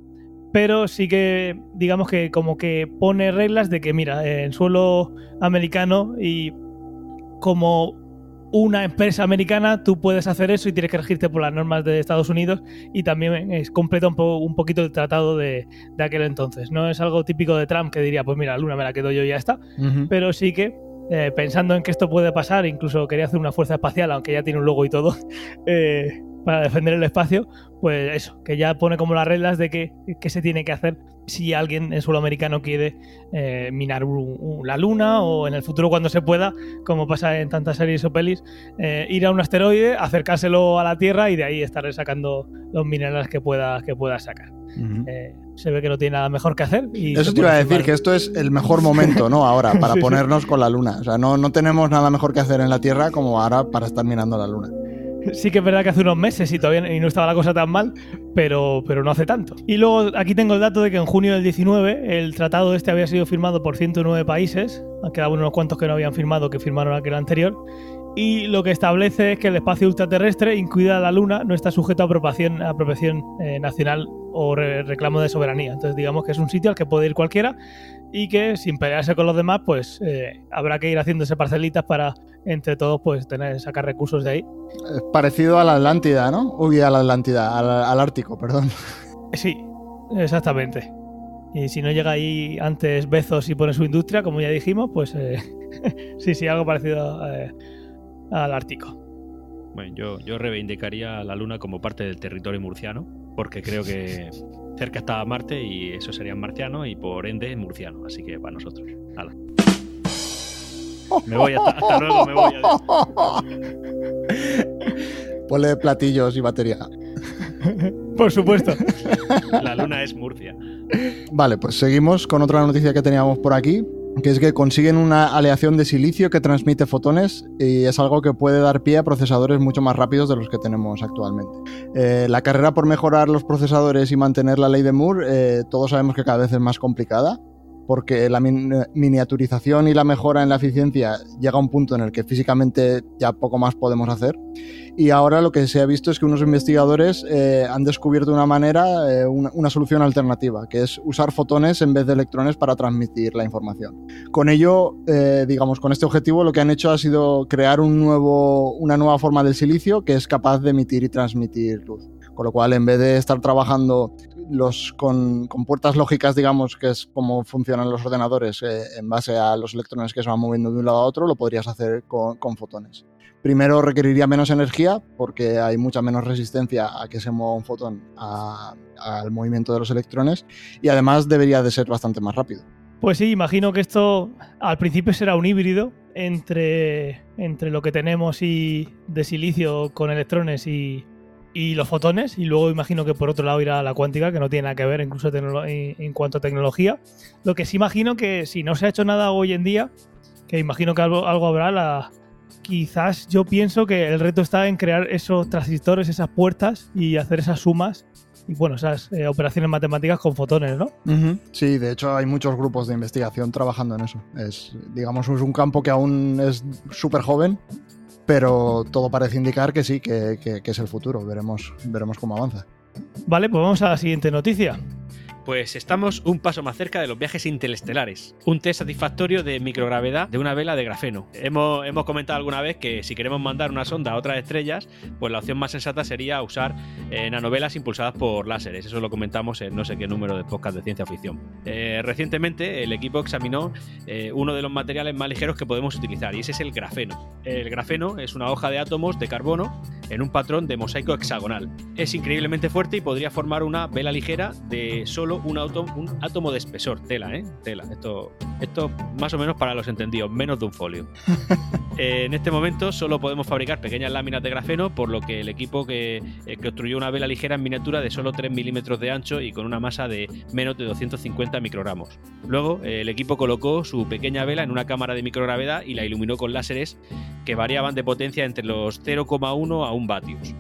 pero sí que digamos que como que pone reglas de que mira, en suelo americano y como una empresa americana tú puedes hacer eso y tienes que regirte por las normas de Estados Unidos y también es completa un, po- un poquito el tratado de, de aquel entonces. No es algo típico de Trump que diría, pues mira, la luna me la quedo yo y ya está, pero sí que eh, pensando en que esto puede pasar, incluso quería hacer una fuerza espacial, aunque ya tiene un logo y todo, eh, para defender el espacio, pues eso, que ya pone como las reglas de que, que se tiene que hacer si alguien en suelo americano quiere eh, minar un- un- la luna o en el futuro cuando se pueda, como pasa en tantas series o pelis, eh, ir a un asteroide, acercárselo a la Tierra y de ahí estar sacando los minerales que pueda, que pueda sacar. Eh, se ve que no tiene nada mejor que hacer. Y Eso te iba a decir, que esto es el mejor momento, ¿no? Ahora, para Sí, sí. ponernos con la luna. O sea, no, no tenemos nada mejor que hacer en la Tierra como ahora para estar mirando la luna. Sí que es verdad que hace unos meses y todavía y no estaba la cosa tan mal, pero, pero no hace tanto. Y luego aquí tengo el dato de que en junio del 19 el tratado este había sido firmado por 109 países, quedaban unos cuantos que no habían firmado, que firmaron aquel anterior, y lo que establece es que el espacio ultraterrestre, incluida la Luna, no está sujeto a apropiación, apropiación eh, nacional o re- reclamo de soberanía. Entonces digamos que es un sitio al que puede ir cualquiera y que sin pelearse con los demás, pues eh, habrá que ir haciéndose parcelitas para entre todos pues tener sacar recursos de ahí. Es parecido a la Atlántida, ¿no? Uy, a la Atlántida, al, al Ártico, perdón. Sí, exactamente. Y si no llega ahí antes Bezos y pone su industria, como ya dijimos, pues eh, sí, sí, algo parecido eh, al Ártico. Bueno, yo, yo reivindicaría la Luna como parte del territorio murciano, porque creo que cerca está Marte y eso sería marciano y por ende murciano. Así que para nosotros. Hala. Me voy, hasta, hasta luego, me voy. adiós. Ponle platillos y batería. Por supuesto. La Luna es Murcia. Vale, pues seguimos con otra noticia que teníamos por aquí, que es que consiguen una aleación de silicio que transmite fotones y es algo que puede dar pie a procesadores mucho más rápidos de los que tenemos actualmente. Eh, la carrera por mejorar los procesadores y mantener la ley de Moore, eh, todos sabemos que cada vez es más complicada porque la min- miniaturización y la mejora en la eficiencia llega a un punto en el que físicamente ya poco más podemos hacer. Y ahora lo que se ha visto es que unos investigadores eh, han descubierto una manera, eh, una, una solución alternativa, que es usar fotones en vez de electrones para transmitir la información. Con ello, eh, digamos, con este objetivo, lo que han hecho ha sido crear un nuevo, una nueva forma del silicio que es capaz de emitir y transmitir luz. Con lo cual, en vez de estar trabajando los, con, con puertas lógicas, digamos, que es como funcionan los ordenadores eh, en base a los electrones que se van moviendo de un lado a otro, lo podrías hacer con, con fotones. Primero requeriría menos energía porque hay mucha menos resistencia a que se mueva un fotón al movimiento de los electrones y además debería de ser bastante más rápido. Pues sí, imagino que esto al principio será un híbrido entre, entre lo que tenemos y de silicio con electrones y, y los fotones, y luego imagino que por otro lado irá la cuántica, que no tiene nada que ver incluso en, cuanto a tecnología. Lo que sí imagino que si no se ha hecho nada hoy en día, que imagino que algo, algo habrá, la, quizás yo pienso que el reto está en crear esos transistores, esas puertas y hacer esas sumas y bueno, esas eh, operaciones matemáticas con fotones, ¿no? Sí, de hecho hay muchos grupos de investigación trabajando en eso. Es, digamos, es un campo que aún es súper joven, pero todo parece indicar que sí, que, que- es el futuro. Veremos, veremos cómo avanza. Vale, pues vamos a la siguiente noticia. Pues estamos un paso más cerca de los viajes interestelares. Un test satisfactorio de microgravedad de una vela de grafeno. Hemos, hemos comentado alguna vez que si queremos mandar una sonda a otras estrellas, pues la opción más sensata sería usar eh, nanovelas impulsadas por láseres. Eso lo comentamos en no sé qué número de podcast de ciencia ficción. Eh, recientemente el equipo examinó eh, uno de los materiales más ligeros que podemos utilizar y ese es el grafeno. El grafeno es una hoja de átomos de carbono en un patrón de mosaico hexagonal. Es increíblemente fuerte y podría formar una vela ligera de solo un, auto- un átomo de espesor. Tela, ¿eh? Tela. Esto, esto más o menos para los entendidos, menos de un folio. Eh, en este momento solo podemos fabricar pequeñas láminas de grafeno, por lo que el equipo que eh, construyó una vela ligera en miniatura de solo 3 milímetros de ancho y con una masa de menos de 250 microgramos. Luego, eh, el equipo colocó su pequeña vela en una cámara de microgravedad y la iluminó con láseres que variaban de potencia entre los 0,1 a 1 vatios.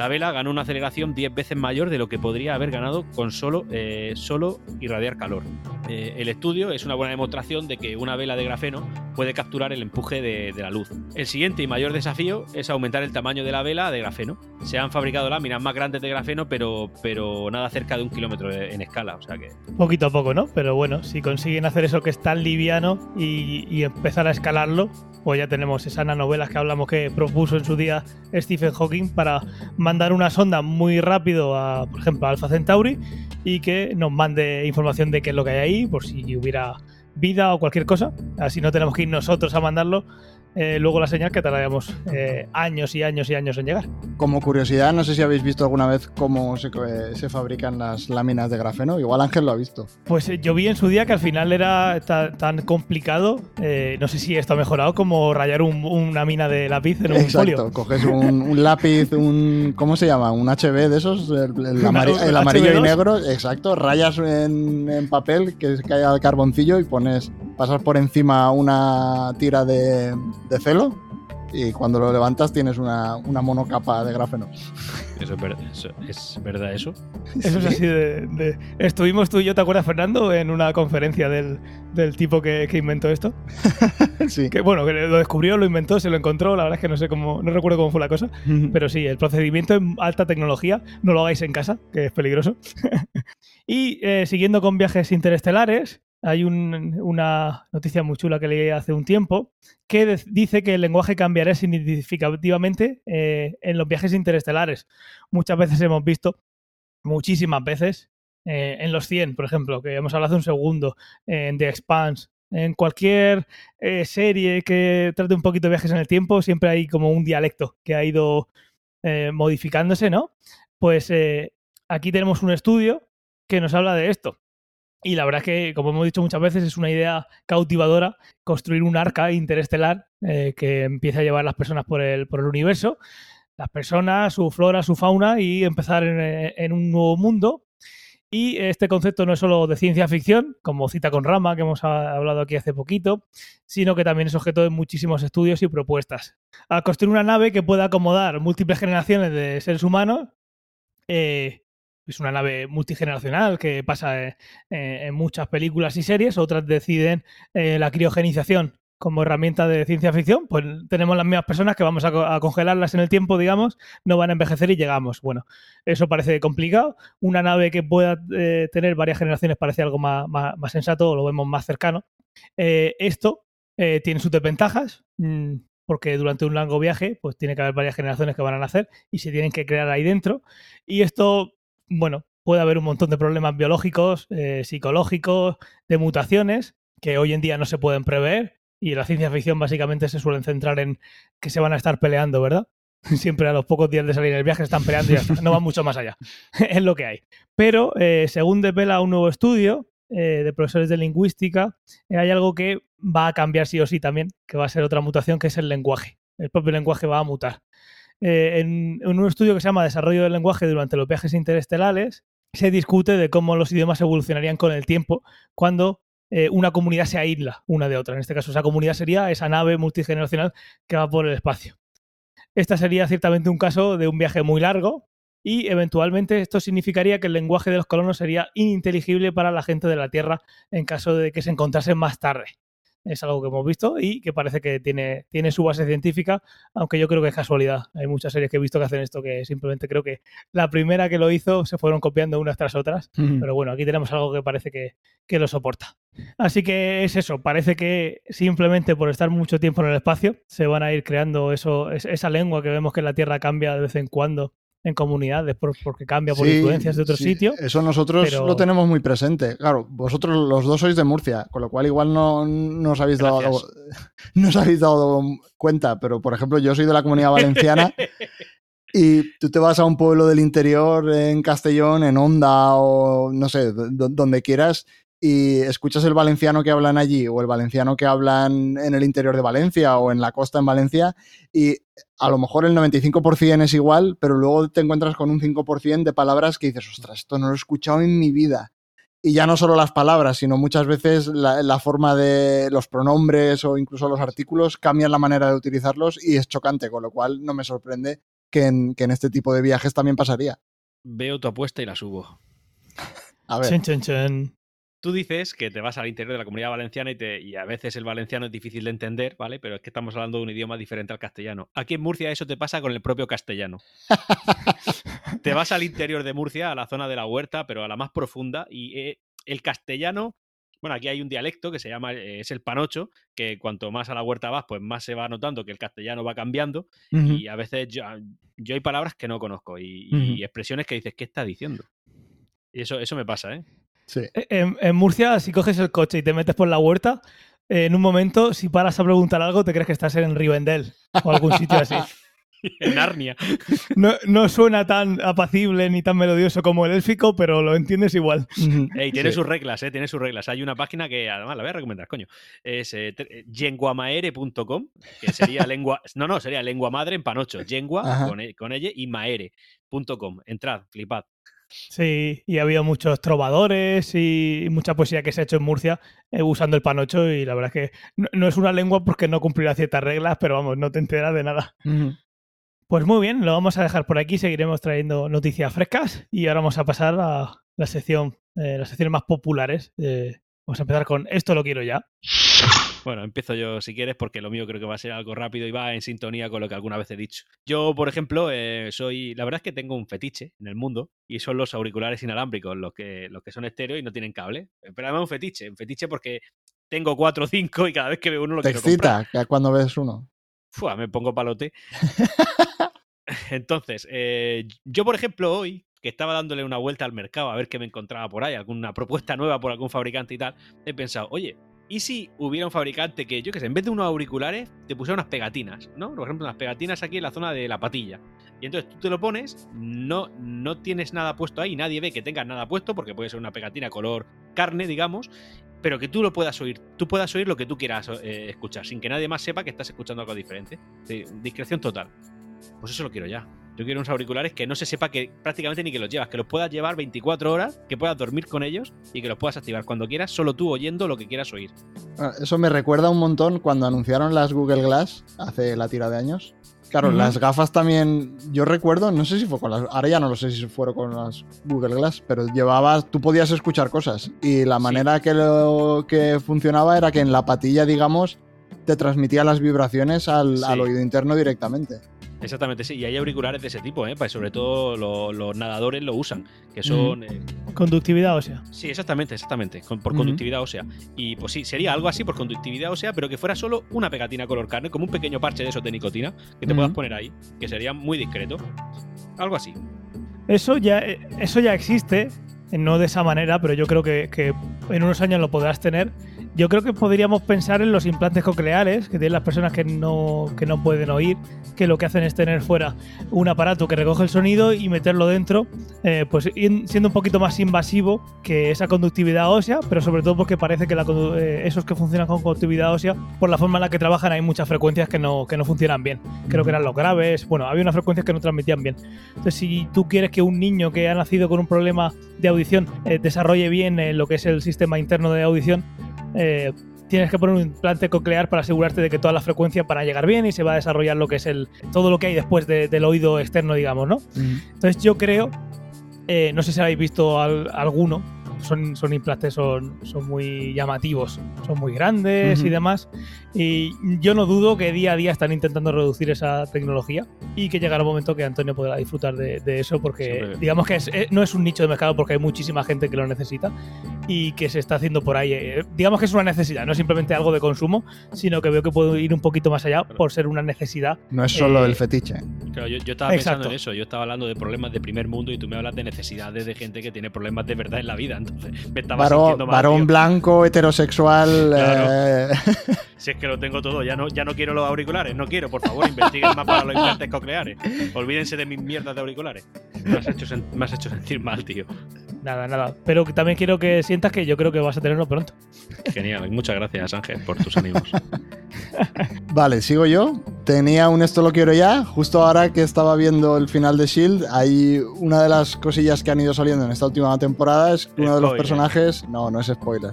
La vela ganó una aceleración 10 veces mayor de lo que podría haber ganado con solo, eh, solo irradiar calor. Eh, el estudio es una buena demostración de que una vela de grafeno puede capturar el empuje de, la luz. El siguiente y mayor desafío es aumentar el tamaño de la vela de grafeno. Se han fabricado láminas más grandes de grafeno, pero, pero nada cerca de un kilómetro en escala. O sea que Poquito a poco, ¿no? Pero bueno, si consiguen hacer eso que es tan liviano y, y empezar a escalarlo, pues ya tenemos esas nanovelas que hablamos que propuso en su día Stephen Hawking para mandar una sonda muy rápido a, por ejemplo, Alpha Centauri y que nos mande información de qué es lo que hay ahí, por si hubiera vida o cualquier cosa. Así no tenemos que ir nosotros a mandarlo. Eh, luego la señal que tardaríamos eh, años y años y años en llegar. Como curiosidad, no sé si habéis visto alguna vez cómo se, eh, se fabrican las láminas de grafeno. Igual Ángel lo ha visto. Pues yo vi en su día que al final era ta- tan complicado, no sé si esto ha mejorado, como rayar un- una mina de lápiz en un Exacto, folio. coges un, un lápiz, un. ¿Cómo se llama? Un HB de esos, el, amarillo y HB2. negro, exacto. Rayas en, en papel que cae al carboncillo y pones. Pasas por encima una tira de, de celo y cuando lo levantas tienes una, una monocapa de grafeno. Eso es, ver- eso- ¿es verdad eso? Eso es así de, de- Estuvimos tú y yo, ¿te acuerdas, Fernando? En una conferencia del, del tipo que, que inventó esto. sí. Que bueno, que lo descubrió, lo inventó, se lo encontró. La verdad es que no sé cómo, no recuerdo cómo fue la cosa. Pero sí, el procedimiento en alta tecnología, no lo hagáis en casa, que es peligroso. y eh, siguiendo con viajes interestelares, hay un- una noticia muy chula que leí hace un tiempo que dice que el lenguaje cambiará significativamente eh, en los viajes interestelares. Muchas veces hemos visto, muchísimas veces, eh, en los 100, por ejemplo, que hemos hablado hace un segundo, en The Expanse, en cualquier eh, serie que trate un poquito de viajes en el tiempo, siempre hay como un dialecto que ha ido eh, modificándose, ¿no? Pues aquí tenemos un estudio que nos habla de esto. Y la verdad es que, como hemos dicho muchas veces, es una idea cautivadora construir un arca interestelar eh, que empiece a llevar las personas por el, por el universo, las personas, su flora, su fauna y empezar en, eh, un nuevo mundo. Y este concepto no es solo de ciencia ficción, como cita con Rama, que hemos ha- hablado aquí hace poquito, sino que también es objeto de muchísimos estudios y propuestas. Al construir una nave que pueda acomodar múltiples generaciones de seres humanos, eh, es una nave multigeneracional que pasa eh, eh, en muchas películas y series, otras deciden eh, la criogenización como herramienta de ciencia ficción, pues tenemos las mismas personas que vamos a, co- a congelarlas en el tiempo, digamos, no van a envejecer y llegamos. Bueno, eso parece complicado. Una nave que pueda tener varias generaciones parece algo más, más- sensato, lo vemos más cercano. Esto tiene sus desventajas, mm, porque durante un largo viaje pues tiene que haber varias generaciones que van a nacer y se tienen que crear ahí dentro. Y esto, bueno, puede haber un montón de problemas biológicos, eh, psicológicos, de mutaciones que hoy en día no se pueden prever. Y la ciencia ficción básicamente se suelen centrar en que se van a estar peleando, ¿verdad? Siempre a los pocos días de salir el viaje están peleando y ya. No van mucho más allá. es lo que hay. Pero eh, según devela un nuevo estudio eh, de profesores de lingüística, eh, hay algo que va a cambiar sí o sí también, que va a ser otra mutación, que es el lenguaje. El propio lenguaje va a mutar. Eh, en, un estudio que se llama Desarrollo del lenguaje durante los viajes interestelares, se discute de cómo los idiomas evolucionarían con el tiempo cuando eh, una comunidad se aísla una de otra. En este caso, esa comunidad sería esa nave multigeneracional que va por el espacio. Esta sería ciertamente un caso de un viaje muy largo y eventualmente esto significaría que el lenguaje de los colonos sería ininteligible para la gente de la Tierra en caso de que se encontrasen más tarde. Es algo que hemos visto y que parece que tiene, tiene su base científica, aunque yo creo que es casualidad. Hay muchas series que he visto que hacen esto que simplemente creo que la primera que lo hizo se fueron copiando unas tras otras. Pero bueno, aquí tenemos algo que parece que, que lo soporta. Así que es eso, parece que simplemente por estar mucho tiempo en el espacio se van a ir creando eso, es- esa lengua que vemos que la Tierra cambia de vez en cuando en comunidades por- porque cambia por Sí, influencias de otro sí, sitio. Eso nosotros pero- lo tenemos muy presente. Claro, vosotros los dos sois de Murcia, con lo cual igual no, no os habéis dado no os habéis dado cuenta, pero por ejemplo yo soy de la comunidad valenciana y tú te vas a un pueblo del interior en Castellón, en Honda o no sé, do- do- donde quieras y escuchas el valenciano que hablan allí o el valenciano que hablan en el interior de Valencia o en la costa en Valencia y a lo mejor el 95% es igual, pero luego te encuentras con un 5% de palabras que dices, ostras, esto no lo he escuchado en mi vida. Y ya no solo las palabras, sino muchas veces la, la forma de los pronombres o incluso los artículos cambian la manera de utilizarlos y es chocante, con lo cual no me sorprende que en, que en este tipo de viajes también pasaría. Veo tu apuesta y la subo. A ver, Chen, chen, chen. Tú dices que te vas al interior de la comunidad valenciana y, te- y a veces el valenciano es difícil de entender, ¿vale? Pero es que estamos hablando de un idioma diferente al castellano. Aquí en Murcia eso te pasa con el propio castellano. te vas al interior de Murcia, a la zona de la huerta, pero a la más profunda, y eh, el castellano. Bueno, aquí hay un dialecto que se llama, eh, es el panocho, que cuanto más a la huerta vas, pues más se va notando que el castellano va cambiando y a veces yo, yo hay palabras que no conozco y, y expresiones que dices, ¿qué está diciendo? Y eso, eso me pasa, ¿eh? Sí. En, en Murcia, si coges el coche y te metes por la huerta, eh, en un momento, si paras a preguntar algo, te crees que estás en Rivendell o algún sitio así. En Narnia. No, no suena tan apacible ni tan melodioso como el élfico, pero lo entiendes igual. Ujú. Ey, tiene Sí. sus reglas, ¿eh? Tiene sus reglas. Hay una página que además la voy a recomendar, coño. Es eh, eh, yenguamaere.com, que sería lengua. No, no, sería lengua madre en panocho. Yengua con, e- con ella y maere.com. Entrad, flipad. Sí, y ha habido muchos trovadores y mucha poesía que se ha hecho en Murcia eh, usando el panocho y la verdad es que no, no es una lengua porque no cumplirá ciertas reglas, pero vamos, no te enteras de nada. Pues muy bien, lo vamos a dejar por aquí, seguiremos trayendo noticias frescas y ahora vamos a pasar a la sección, eh, las secciones más populares. Eh, vamos a empezar con esto lo quiero ya. Bueno, empiezo yo si quieres, porque lo mío creo que va a ser algo rápido y va en sintonía con lo que alguna vez he dicho. Yo, por ejemplo, eh, soy. La verdad es que tengo un fetiche en el mundo y son los auriculares inalámbricos, los que, los que son estéreo y no tienen cable. Pero además un fetiche, un fetiche porque tengo cuatro o cinco y cada vez que veo uno lo Te quiero comprar. excita que cuando ves uno. Fua, me pongo palote. Entonces, eh, yo, por ejemplo, hoy, que estaba dándole una vuelta al mercado a ver qué me encontraba por ahí, alguna propuesta nueva por algún fabricante y tal, he pensado, oye, ¿y si hubiera un fabricante que, yo qué sé, en vez de unos auriculares, te pusiera unas pegatinas, ¿no? Por ejemplo, unas pegatinas aquí en la zona de la patilla. Y entonces tú te lo pones, no, no tienes nada puesto ahí, nadie ve que tengas nada puesto, porque puede ser una pegatina color carne, digamos, pero que tú lo puedas oír, tú puedas oír lo que tú quieras eh, escuchar, sin que nadie más sepa que estás escuchando algo diferente. Discreción total. Pues eso lo quiero ya. Yo quiero unos auriculares que no se sepa que prácticamente ni que los llevas, que los puedas llevar 24 horas, que puedas dormir con ellos y que los puedas activar cuando quieras, solo tú oyendo lo que quieras oír. Ah, Eso me recuerda un montón cuando anunciaron las Google Glass hace la tira de años. Claro, las gafas también, yo recuerdo, no sé si fue con las, ahora ya no lo sé si fueron con las Google Glass, pero llevabas, tú podías escuchar cosas y la manera que, lo, que funcionaba era que en la patilla, digamos, te transmitía las vibraciones al, Sí. al oído interno directamente. Exactamente, sí. Y hay auriculares de ese tipo, ¿eh? Pues sobre todo lo- los nadadores lo usan, que son... eh, Conductividad ósea. Sí, exactamente, exactamente, con- por Ujú. conductividad ósea. Y pues sí, sería algo así por conductividad ósea, pero que fuera solo una pegatina color carne, como un pequeño parche de esos de nicotina, que te puedas poner ahí, que sería muy discreto. Algo así. Eso ya, eh, eso ya existe, eh, no de esa manera, pero yo creo que, que en unos años lo podrás tener. Yo creo que podríamos pensar en los implantes cocleares que tienen las personas que no, que no pueden oír, que lo que hacen es tener fuera un aparato que recoge el sonido y meterlo dentro, eh, pues siendo un poquito más invasivo que esa conductividad ósea, pero sobre todo porque parece que la eh, esos que funcionan con conductividad ósea, por la forma en la que trabajan, hay muchas frecuencias que no, que no funcionan bien. Creo que eran los graves, bueno, había unas frecuencias que no transmitían bien. Entonces, si tú quieres que un niño que ha nacido con un problema de audición eh, desarrolle bien eh, lo que es el sistema interno de audición, eh, tienes que poner un implante coclear para asegurarte de que todas las frecuencias van a llegar bien y se va a desarrollar lo que es el todo lo que hay después de- del oído externo, digamos, ¿no? Entonces yo creo, eh, no sé si habéis visto al- alguno, son, son implantes, son, son muy llamativos, son muy grandes y demás. Y yo no dudo que día a día están intentando reducir esa tecnología y que llegará un momento que Antonio podrá disfrutar de, de eso porque Siempre. digamos que es- eh, no es un nicho de mercado porque hay muchísima gente que lo necesita y que se está haciendo por ahí. eh, digamos que es una necesidad, no simplemente algo de consumo, sino que veo que puedo ir un poquito más allá por ser una necesidad. No es solo Eh, el fetiche. Claro, yo, yo estaba pensando Exacto. en eso, yo estaba hablando de problemas de primer mundo y tú me hablas de necesidades de gente que tiene problemas de verdad en la vida, entonces me estaba Varón, sintiendo mal. varón tío. blanco, heterosexual. Claro. eh, Si es que lo tengo todo, ya no, ya no quiero los auriculares, no quiero, por favor, investiguen más para los implantes cocleares. Olvídense de mis mierdas de auriculares. Me has hecho, me has hecho sentir mal, tío. Nada, nada. Pero también quiero que sientas que yo creo que vas a tenerlo pronto. Genial, muchas gracias Ángel por tus ánimos. Vale, sigo yo. Tenía un esto lo quiero ya. Justo ahora que estaba viendo el final de Shield, hay una de las cosillas que han ido saliendo en esta última temporada es que uno de los personajes, no, no es spoiler,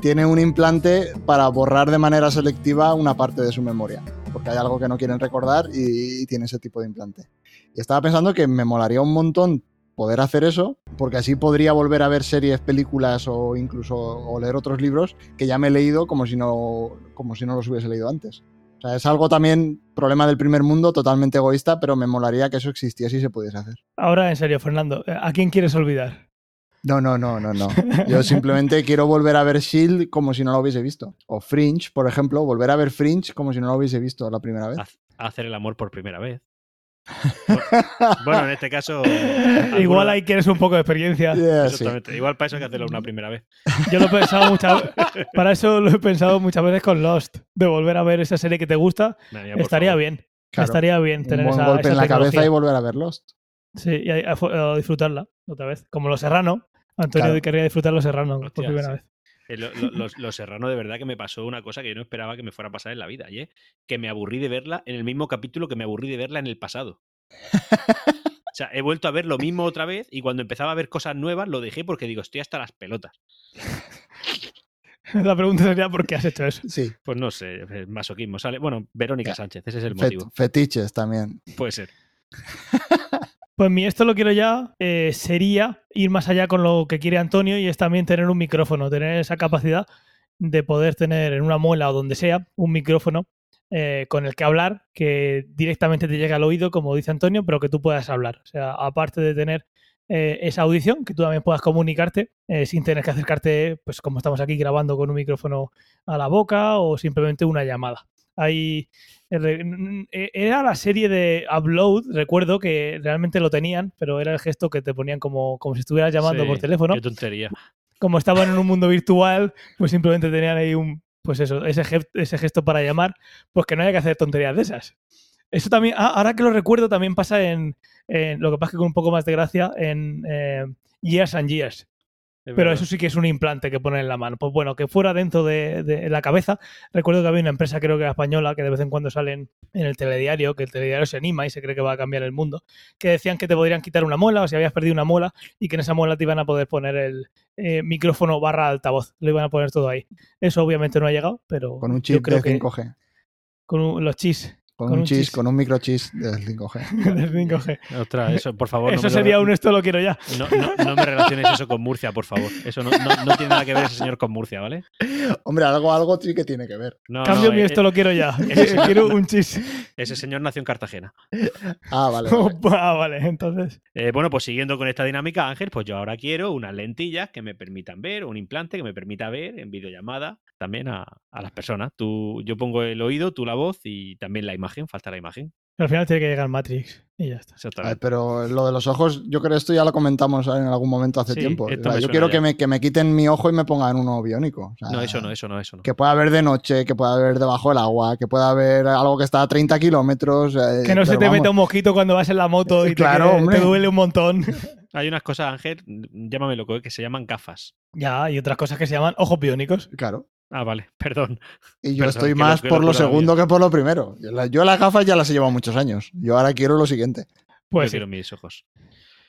tiene un implante para borrar de manera selectiva una parte de su memoria, porque hay algo que no quieren recordar y, tiene ese tipo de implante. Y estaba pensando que me molaría un montón poder hacer eso, porque así podría volver a ver series, películas o incluso o leer otros libros que ya me he leído como si no, como si no los hubiese leído antes. O sea, es algo también problema del primer mundo, totalmente egoísta, pero me molaría que eso existiese y se pudiese hacer. Ahora, en serio, Fernando, ¿a quién quieres olvidar? No, no, no, no, no. Yo simplemente quiero volver a ver Shield como si no lo hubiese visto. O Fringe, por ejemplo, volver a ver Fringe como si no lo hubiese visto la primera vez. Hacer el amor por primera vez. Bueno, en este caso. Igual alguna- ahí quieres un poco de experiencia. Yeah, sí. Exactamente. Igual para eso hay que hacerlo una primera vez. Yo lo he pensado muchas Para eso lo he pensado muchas veces con Lost. De volver a ver esa serie que te gusta, Nah, ya, por estaría favor. bien. Claro. Estaría bien Un tener buen esa, golpe esa en la cabeza y volver a ver Lost. Sí, y a, a- a disfrutarla otra vez. Como Los Serrano. Antonio Claro. querría disfrutar Los Serrano por primera sí. vez. Eh, Lo, lo- los, los Serrano de verdad que me pasó una cosa que yo no esperaba que me fuera a pasar en la vida, y es que me aburrí de verla en el mismo capítulo que me aburrí de verla en el pasado. sea, he vuelto a ver lo mismo otra vez y cuando empezaba a ver cosas nuevas lo dejé porque digo, estoy hasta las pelotas. La pregunta sería ¿por qué has hecho eso? Sí. Pues no sé, eh, masoquismo. Sale, bueno, Verónica Ya. Sánchez, ese es el Fet- motivo. fetiches también. Puede ser. Pues mi esto lo quiero ya eh, sería ir más allá con lo que quiere Antonio y es también tener un micrófono, tener esa capacidad de poder tener en una muela o donde sea un micrófono eh, con el que hablar que directamente te llegue al oído, como dice Antonio, pero que tú puedas hablar. O sea, aparte de tener eh, esa audición, que tú también puedas comunicarte eh, sin tener que acercarte, pues como estamos aquí grabando con un micrófono a la boca o simplemente una llamada. Hay, n- era la serie de Upload, recuerdo que realmente lo tenían, pero era el gesto que te ponían como, como si estuvieras llamando Sí, por teléfono. Qué tontería. Como estaban en un mundo virtual, pues simplemente tenían ahí un, pues eso, ese, ese gesto para llamar, pues que no haya que hacer tonterías de esas. Eso también, ah, ahora que lo recuerdo, también pasa en, en- lo que pasa es que con un poco más de gracia, en eh, Years and Years. Es Pero eso sí que es un implante que ponen en la mano. Pues bueno, que fuera dentro de, de la cabeza. Recuerdo que había una empresa, creo que era española, que de vez en cuando salen en el telediario, que el telediario se anima y se cree que va a cambiar el mundo, que decían que te podrían quitar una muela o si habías perdido una muela y que en esa muela te iban a poder poner el eh, micrófono barra altavoz. Lo iban a poner todo ahí. Eso obviamente no ha llegado, pero Con un yo chip creo de que 5G. con un- los chis Con, con un un chis, chis. con un microchis del 5G. del 5G. Ostras, eso, por favor. no Eso lo- sería un esto lo quiero ya. No, no- no me relaciones eso con Murcia, por favor. Eso no, no- no tiene nada que ver ese señor con Murcia, ¿vale? Hombre, algo, algo sí que tiene que ver. No, Cambio no, mi eh, esto lo quiero ya. ese señor- quiero un chis. Ese señor nació en Cartagena. Ah, vale. vale. ah, vale, entonces. Eh, bueno, pues siguiendo con esta dinámica, Ángel, pues yo ahora quiero unas lentillas que me permitan ver, un implante que me permita ver en videollamada también a, a las personas. Tú, yo pongo el oído, tú la voz y también la imagen, falta la imagen. Al final tiene que llegar Matrix y ya está. Pero lo de los ojos, yo creo que esto ya lo comentamos en algún momento hace Sí, tiempo. O sea, yo quiero ya. que me, que me quiten mi ojo y me pongan uno biónico. O sea, No, eso no, eso no, eso no. Que pueda ver de noche, que pueda ver debajo del agua, que pueda ver algo que está a 30 kilómetros. eh, Que no se te vamos. meta un mosquito cuando vas en la moto y te- Claro, te, hombre. duele un montón. Hay unas cosas, Ángel, llámame loco, eh, que se llaman gafas. ya, hay otras cosas que se llaman ojos biónicos. Claro. Ah, vale, perdón. Y yo Perdón, estoy más lo- por lo segundo que por lo primero. Yo, la- yo las gafas ya las he llevado muchos años. Yo ahora quiero lo siguiente. Pues, yo sí. quiero mis ojos.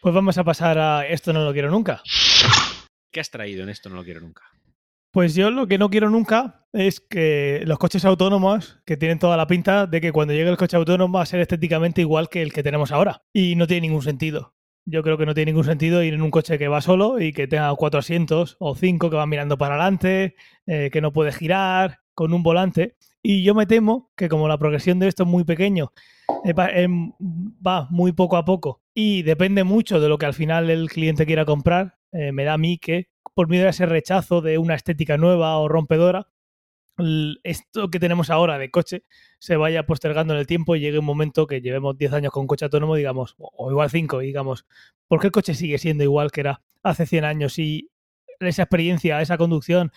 pues vamos a pasar a esto no lo quiero nunca. ¿Qué has traído en esto? No lo quiero nunca. Pues yo lo que no quiero nunca es que los coches autónomos, que tienen toda la pinta de que cuando llegue el coche autónomo va a ser estéticamente igual que el que tenemos ahora. Y no tiene ningún sentido. Yo creo que no tiene ningún sentido ir en un coche que va solo y que tenga cuatro asientos o cinco que van mirando para adelante, eh, que no puede girar, con un volante. Y yo me temo que como la progresión de esto es muy pequeño, eh, va, em, va muy poco a poco y depende mucho de lo que al final el cliente quiera comprar, eh, me da a mí que por miedo a ese rechazo de una estética nueva o rompedora, esto que tenemos ahora de coche se vaya postergando en el tiempo y llegue un momento que llevemos 10 años con coche autónomo, digamos, o igual 5, y digamos, ¿por qué el coche sigue siendo igual que era hace 100 años? Y esa experiencia, esa conducción,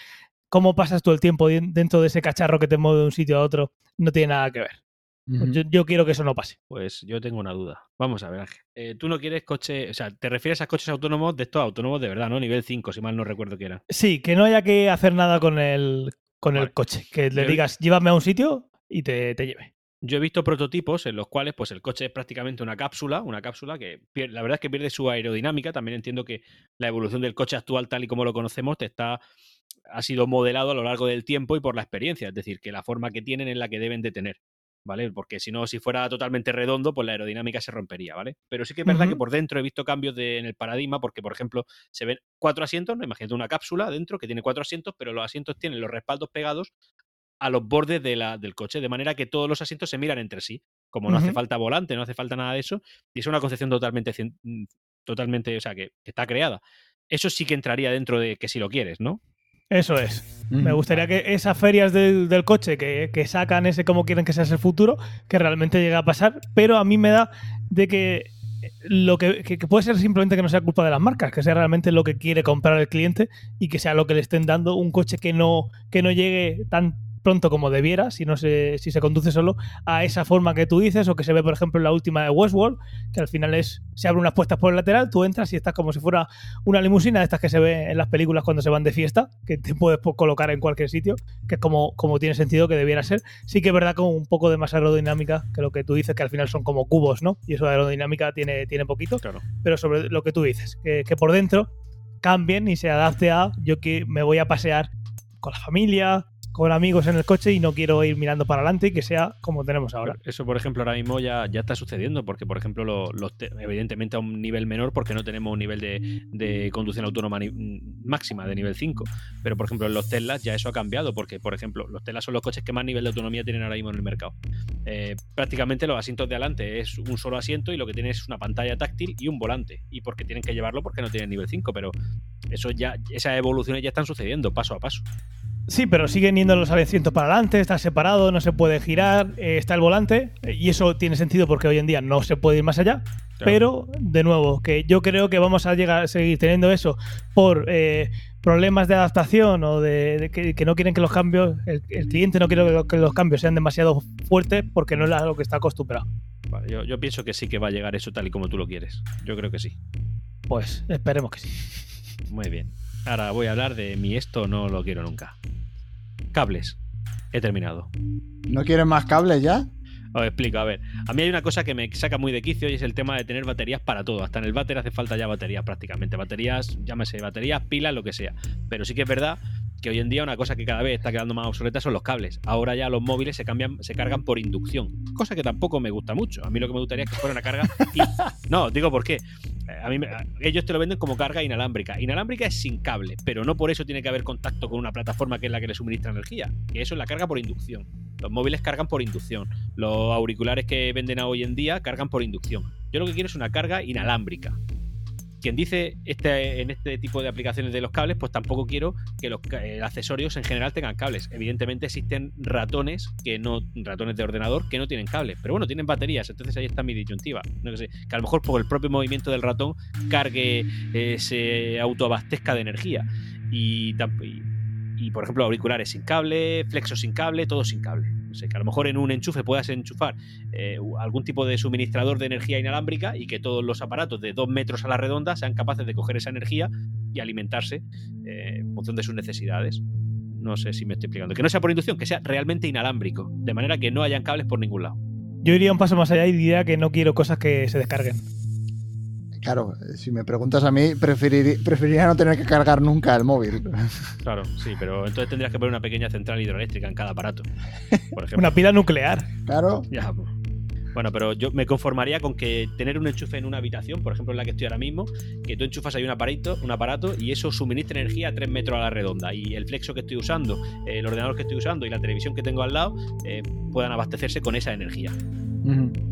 cómo pasas tú el tiempo dentro de ese cacharro que te mueve de un sitio a otro, no tiene nada que ver. Pues yo quiero que eso no pase. Pues yo tengo una duda. Vamos a ver, Ángel. Eh, tú no quieres coche, o sea, te refieres a coches autónomos de estos autónomos de verdad, ¿no? Nivel 5, si mal no recuerdo que era. Sí, que no haya que hacer nada con el, con el coche. Que le Yo- digas, llévame a un sitio y te, te lleve. Yo he visto prototipos en los cuales pues el coche es prácticamente una cápsula, una cápsula que pier- la verdad es que pierde su aerodinámica. También entiendo que la evolución del coche actual tal y como lo conocemos te está ha sido modelado a lo largo del tiempo y por la experiencia, es decir, que la forma que tienen es la que deben de tener. ¿Vale? Porque si no, si fuera totalmente redondo, pues la aerodinámica se rompería, ¿vale? Pero sí que es verdad que por dentro he visto cambios de- en el paradigma, porque, por ejemplo, se ven cuatro asientos, ¿no? imagínate una cápsula dentro que tiene cuatro asientos, pero los asientos tienen los respaldos pegados a los bordes de la, del coche, de manera que todos los asientos se miran entre sí. Como no hace falta volante, no hace falta nada de eso, y es una concepción totalmente, totalmente, o sea, que, que está creada. Eso sí que entraría dentro de que si lo quieres, ¿no? Eso es. Me Ujú. gustaría que esas ferias del, del coche que, que sacan ese como quieren que sea ese futuro, que realmente llegue a pasar, pero a mí me da de que lo que, que- que puede ser simplemente que no sea culpa de las marcas, que sea realmente lo que quiere comprar el cliente y que sea lo que le estén dando un coche que no, que no llegue tan pronto como debiera, si no se, si se conduce solo a esa forma que tú dices, o que se ve, por ejemplo, en la última de Westworld, que al final es, se abren unas puertas por el lateral, tú entras y estás como si fuera una limusina de estas que se ve en las películas cuando se van de fiesta, que te puedes colocar en cualquier sitio, que es como, como tiene sentido que debiera ser. Sí que es verdad con un poco de más aerodinámica que lo que tú dices, que al final son como cubos, ¿no? Y eso de aerodinámica tiene, tiene poquito Claro. pero sobre lo que tú dices, que, que por dentro cambien y se adapte a yo que me voy a pasear con la familia, con amigos en el coche y no quiero ir mirando para adelante y que sea como tenemos ahora. Eso, por ejemplo, ahora mismo ya, ya está sucediendo, porque, por ejemplo, lo- evidentemente a un nivel menor, porque no tenemos un nivel de, conducción autónoma mm, máxima de nivel 5. Pero, por ejemplo, en los Teslas ya eso ha cambiado, porque, por ejemplo, los Teslas son los coches que más nivel de autonomía tienen ahora mismo en el mercado. Eh, prácticamente los asientos de adelante es un solo asiento y lo que tiene es una pantalla táctil y un volante. Y porque tienen que llevarlo porque no tienen nivel 5, pero eso ya, esas evoluciones ya están sucediendo paso a paso. Sí, pero siguen yendo los asientos para adelante, está separado, no se puede girar, eh, está el volante eh, y eso tiene sentido porque hoy en día no se puede ir más allá. Claro. Pero, de nuevo, que yo creo que vamos a llegar a seguir teniendo eso por eh, problemas de adaptación o de, de que, que no quieren que los cambios, el, el cliente no quiere que lo- que los cambios sean demasiado fuertes porque no es a lo que está acostumbrado. Vale, yo, yo pienso que sí que va a llegar eso tal y como tú lo quieres. Yo creo que sí. Pues esperemos que sí. Muy bien. Ahora voy a hablar de mi esto no lo quiero nunca. Cables. He terminado. ¿No quieren más cables ya? Os explico, a ver. A mí hay una cosa que me saca muy de quicio y es el tema de tener baterías para todo. Hasta en el váter hace falta ya baterías prácticamente. Baterías, llámese baterías, pilas, lo que sea. Pero sí que es verdad que hoy en día una cosa que cada vez está quedando más obsoleta son los cables. Ahora ya los móviles se cambian, se cargan por inducción. Cosa que tampoco me gusta mucho. A mí lo que me gustaría es que fuera una carga. y- No, digo por qué. A mí ellos te lo venden como carga inalámbrica. Inalámbrica es sin cable, pero no por eso tiene que haber contacto con una plataforma que es la que le suministra energía. Que eso es la carga por inducción. Los móviles cargan por inducción. Los auriculares que venden hoy en día cargan por inducción. Yo lo que quiero es una carga inalámbrica. Quien dice este, en este tipo de aplicaciones de los cables, pues tampoco quiero que los eh, accesorios en general tengan cables. Evidentemente existen ratones que no, ratones de ordenador que no tienen cables, pero bueno, tienen baterías, entonces ahí está mi disyuntiva. No que sé, que a lo mejor por el propio movimiento del ratón cargue, eh, se autoabastezca de energía. Y, y, y, por ejemplo, auriculares sin cable, flexos sin cable, todo sin cable. No sé, que a lo mejor en un enchufe puedas enchufar eh, algún tipo de suministrador de energía inalámbrica y que todos los aparatos de dos metros a la redonda sean capaces de coger esa energía y alimentarse eh, en función de sus necesidades. No sé si me estoy explicando. Que no sea por inducción, que sea realmente inalámbrico, de manera que no hayan cables por ningún lado. Yo iría un paso más allá y diría que no quiero cosas que se descarguen. Claro, eh, si me preguntas a mí, preferiría, preferiría no tener que cargar nunca el móvil. Claro, sí, pero entonces tendrías que poner una pequeña central hidroeléctrica en cada aparato. Por ejemplo. Una pila nuclear. Claro, Ya, pues. Bueno, pero yo me conformaría con que tener un enchufe en una habitación, por ejemplo en la que estoy ahora mismo, que tú enchufas ahí un aparato, un aparato y eso suministra energía a 3 metros a la redonda. Y el flexo que estoy usando, el ordenador que estoy usando y la televisión que tengo al lado eh, puedan abastecerse con esa energía. Ujú.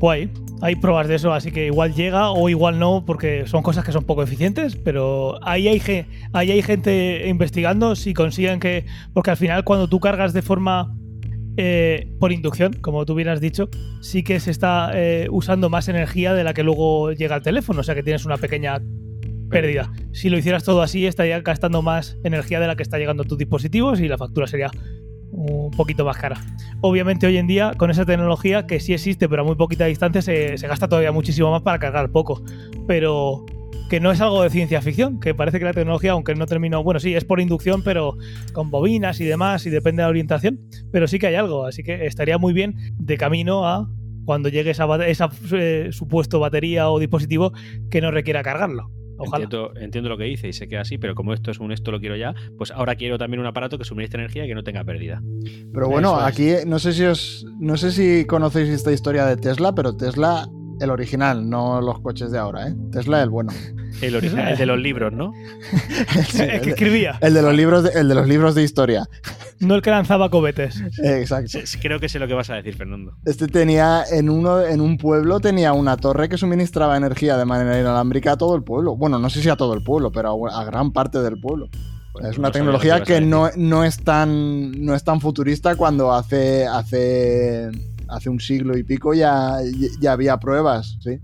Guay. Hay pruebas de eso, así que igual llega o igual no, porque son cosas que son poco eficientes, pero ahí hay, ahí hay gente investigando si consiguen que... Porque al final cuando tú cargas de forma eh, por inducción, como tú hubieras dicho, sí que se está eh, usando más energía de la que luego llega al teléfono, o sea que tienes una pequeña pérdida. Si lo hicieras todo así, estaría gastando más energía de la que está llegando a tus dispositivos y la factura sería un poquito más cara. Obviamente hoy en día, con esa tecnología que sí existe, pero a muy poquita distancia, se, se gasta todavía muchísimo más para cargar poco. Pero que no es algo de ciencia ficción, que parece que la tecnología, aunque no terminó, bueno, sí, es por inducción, pero con bobinas y demás, y depende de la orientación, pero sí que hay algo, así que estaría muy bien de camino a cuando llegue esa, esa eh, supuesto batería o dispositivo que no requiera cargarlo. Ojalá. Entiendo, entiendo lo que dice y sé que es así, pero como esto es un esto lo quiero ya, pues ahora quiero también un aparato que suministre energía y que no tenga pérdida. Pero bueno, es. aquí no sé si os, no sé si conocéis esta historia de Tesla, pero Tesla el original, no los coches de ahora, ¿eh? Tesla el bueno. El, original, el de los libros, ¿no? Sí, el que escribía, el de los libros de, el de los libros de historia. No el que lanzaba cohetes. Exacto. Creo que sé lo que vas a decir, Fernando. Este tenía en uno en un pueblo tenía una torre que suministraba energía de manera inalámbrica a todo el pueblo. Bueno, no sé si a todo el pueblo, pero a, a gran parte del pueblo. Pues es una tecnología lo que que no, no es tan no es tan futurista cuando hace hace hace un siglo y pico ya, ya había pruebas, sí.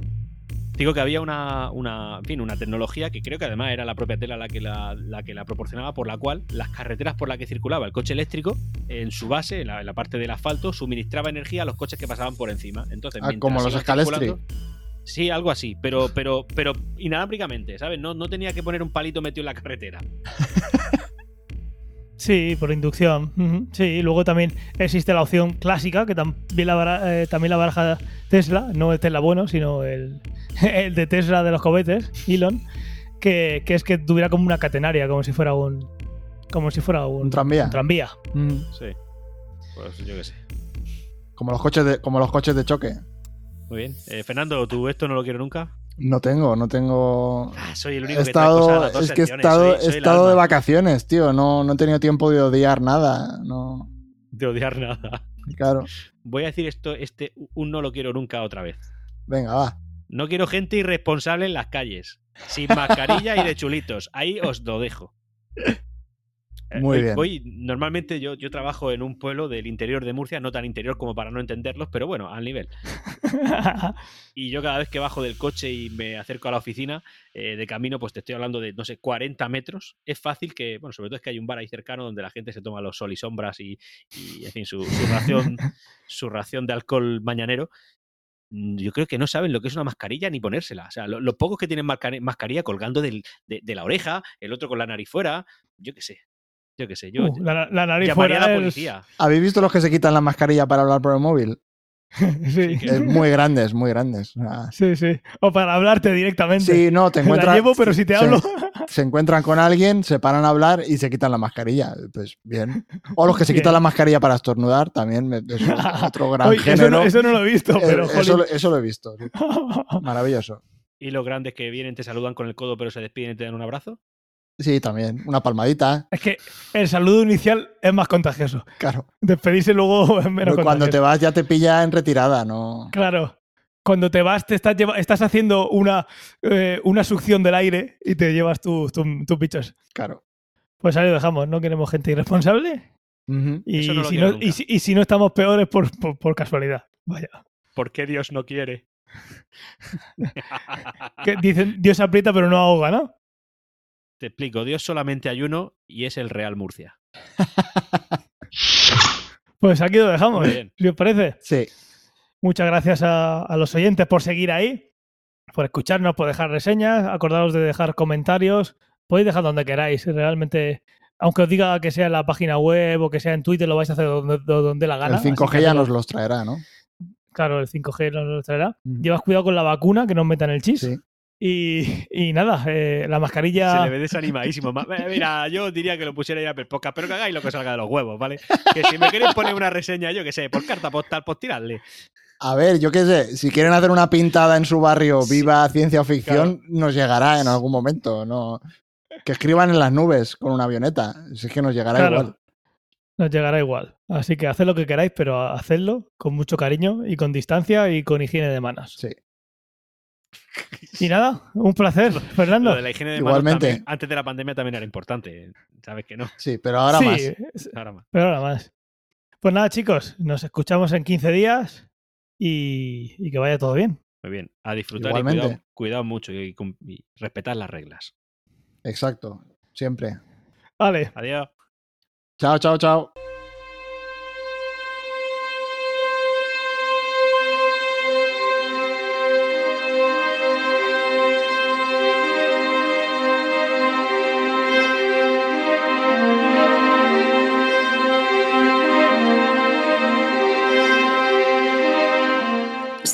Digo que había una, una, en fin, una tecnología que creo que además era la propia tela la que la, la que la proporcionaba, por la cual las carreteras por las que circulaba el coche eléctrico, en su base, en la, en la parte del asfalto, suministraba energía a los coches que pasaban por encima. Entonces, Ah, como los iban Scalestri. circulando- Sí, algo así, pero, pero, pero inalámbricamente, ¿sabes? No, no tenía que poner un palito metido en la carretera. Sí, por inducción. Sí, luego también existe la opción clásica, que también la, bara- eh, también la baraja Tesla, no el Tesla bueno, sino el, el de Tesla de los cohetes, Elon, que, que es que tuviera como una catenaria, como si fuera un. Como si fuera un, Un tranvía. un tranvía. Mm, Sí. Pues yo qué sé. Como los coches de, como los coches de choque. Muy bien. Eh, Fernando, ¿tú esto no lo quiero nunca? No tengo, no tengo. Ah, soy el único He que trae cosas a estado, las dos es que he estado, soy- soy he estado de vacaciones, tío. No, no he tenido tiempo de odiar nada. No, De odiar nada. claro. Voy a decir esto, este, un no lo quiero nunca otra vez. Venga, va. No quiero gente irresponsable en las calles. Sin mascarilla y de chulitos. Ahí os lo dejo. Eh, Muy voy- bien. normalmente yo, yo trabajo en un pueblo del interior de Murcia, no tan interior como para no entenderlos, pero bueno, al nivel. Y yo cada vez que bajo del coche y me acerco a la oficina, eh, de camino, pues te estoy hablando de, no sé, 40 metros. Es fácil que, bueno, sobre todo es que hay un bar ahí cercano donde la gente se toma los sol y sombras y, y, en fin, su, su ración, su ración de alcohol mañanero. Mm, Yo creo que no saben lo que es una mascarilla ni ponérsela. O sea, lo- los pocos que tienen mascari- mascarilla colgando del- de, de la oreja, el otro con la nariz fuera, yo qué sé. Yo qué sé. Yo Uh, la, la nariz llamaría a la es- policía. ¿Habéis visto los que se quitan la mascarilla para hablar por el móvil? sí, Es muy grandes, muy grandes. Sí, sí. O para hablarte directamente. Sí, no, te la encuentras. llevo, pero si te se- hablo. Se encuentran con alguien, se paran a hablar y se quitan la mascarilla. Pues bien. O los que se Bien. quitan la mascarilla para estornudar, también. es otro gran Oye, eso, género. no, eso no lo he visto, Eh, pero eso, eso lo he visto. Maravilloso. Y los grandes que vienen, te saludan con el codo, pero se despiden y te dan un abrazo. Sí, también. Una palmadita, Es que el saludo inicial es más contagioso. claro. Despedirse luego es menos Pero cuando te vas ya te pilla en retirada, ¿no? Claro. Cuando te vas, te estás, lleva- estás haciendo una, eh, una succión del aire y te llevas tus tu, tus bichos. Claro. Pues ahí lo dejamos. No queremos gente irresponsable. Y, no si, no, y, si, y si no estamos peores por, por, por casualidad. Vaya. ¿Por qué Dios no quiere? Que dicen, Dios aprieta pero no ahoga, ¿no? Te explico, Dios solamente hay uno y es el Real Murcia. Pues aquí lo dejamos. Muy bien. Si os parece. Sí. Muchas gracias a, a los oyentes por seguir ahí, por escucharnos, por dejar reseñas. Acordaos de dejar comentarios. Podéis dejar donde queráis. Realmente, aunque os diga que sea en la página web o que sea en Twitter, lo vais a hacer donde, donde la gana. el 5G Así que ya nos los traerá, ¿no? Claro, el 5G nos lo traerá. Ujú. Llevas cuidado con la vacuna, que no os metan el chis. Sí. Y, y nada, eh, la Se mascarilla. le ve desanimadísimo. Ma- eh, Mira, yo diría que lo pusiera ya per podcast, pero que hagáis lo que salga de los huevos, ¿vale? Que si me queréis poner una reseña, yo que sé, por carta postal, pues tiradle. A ver, yo qué sé, si quieren hacer una pintada en su barrio Sí. viva ciencia o ficción, nos llegará en algún momento, ¿no? Que escriban en las nubes con una avioneta, si es que nos llegará Claro. igual. Nos llegará igual. Así que haced lo que queráis, pero hacedlo con mucho cariño y con distancia y con higiene de manos. Sí. Y nada, un placer, Fernando. Lo de la higiene de Igualmente. también, antes de la pandemia también era importante. ¿Sabes que no? Sí, pero ahora sí, más. Ahora más. pero ahora más. Pues nada, chicos, nos escuchamos en 15 días y, y que vaya todo bien. Muy bien. A disfrutar Igualmente. y cuidado, cuidado mucho y, y respetar las reglas. Exacto, siempre. Vale, Adiós. Chao, chao, chao.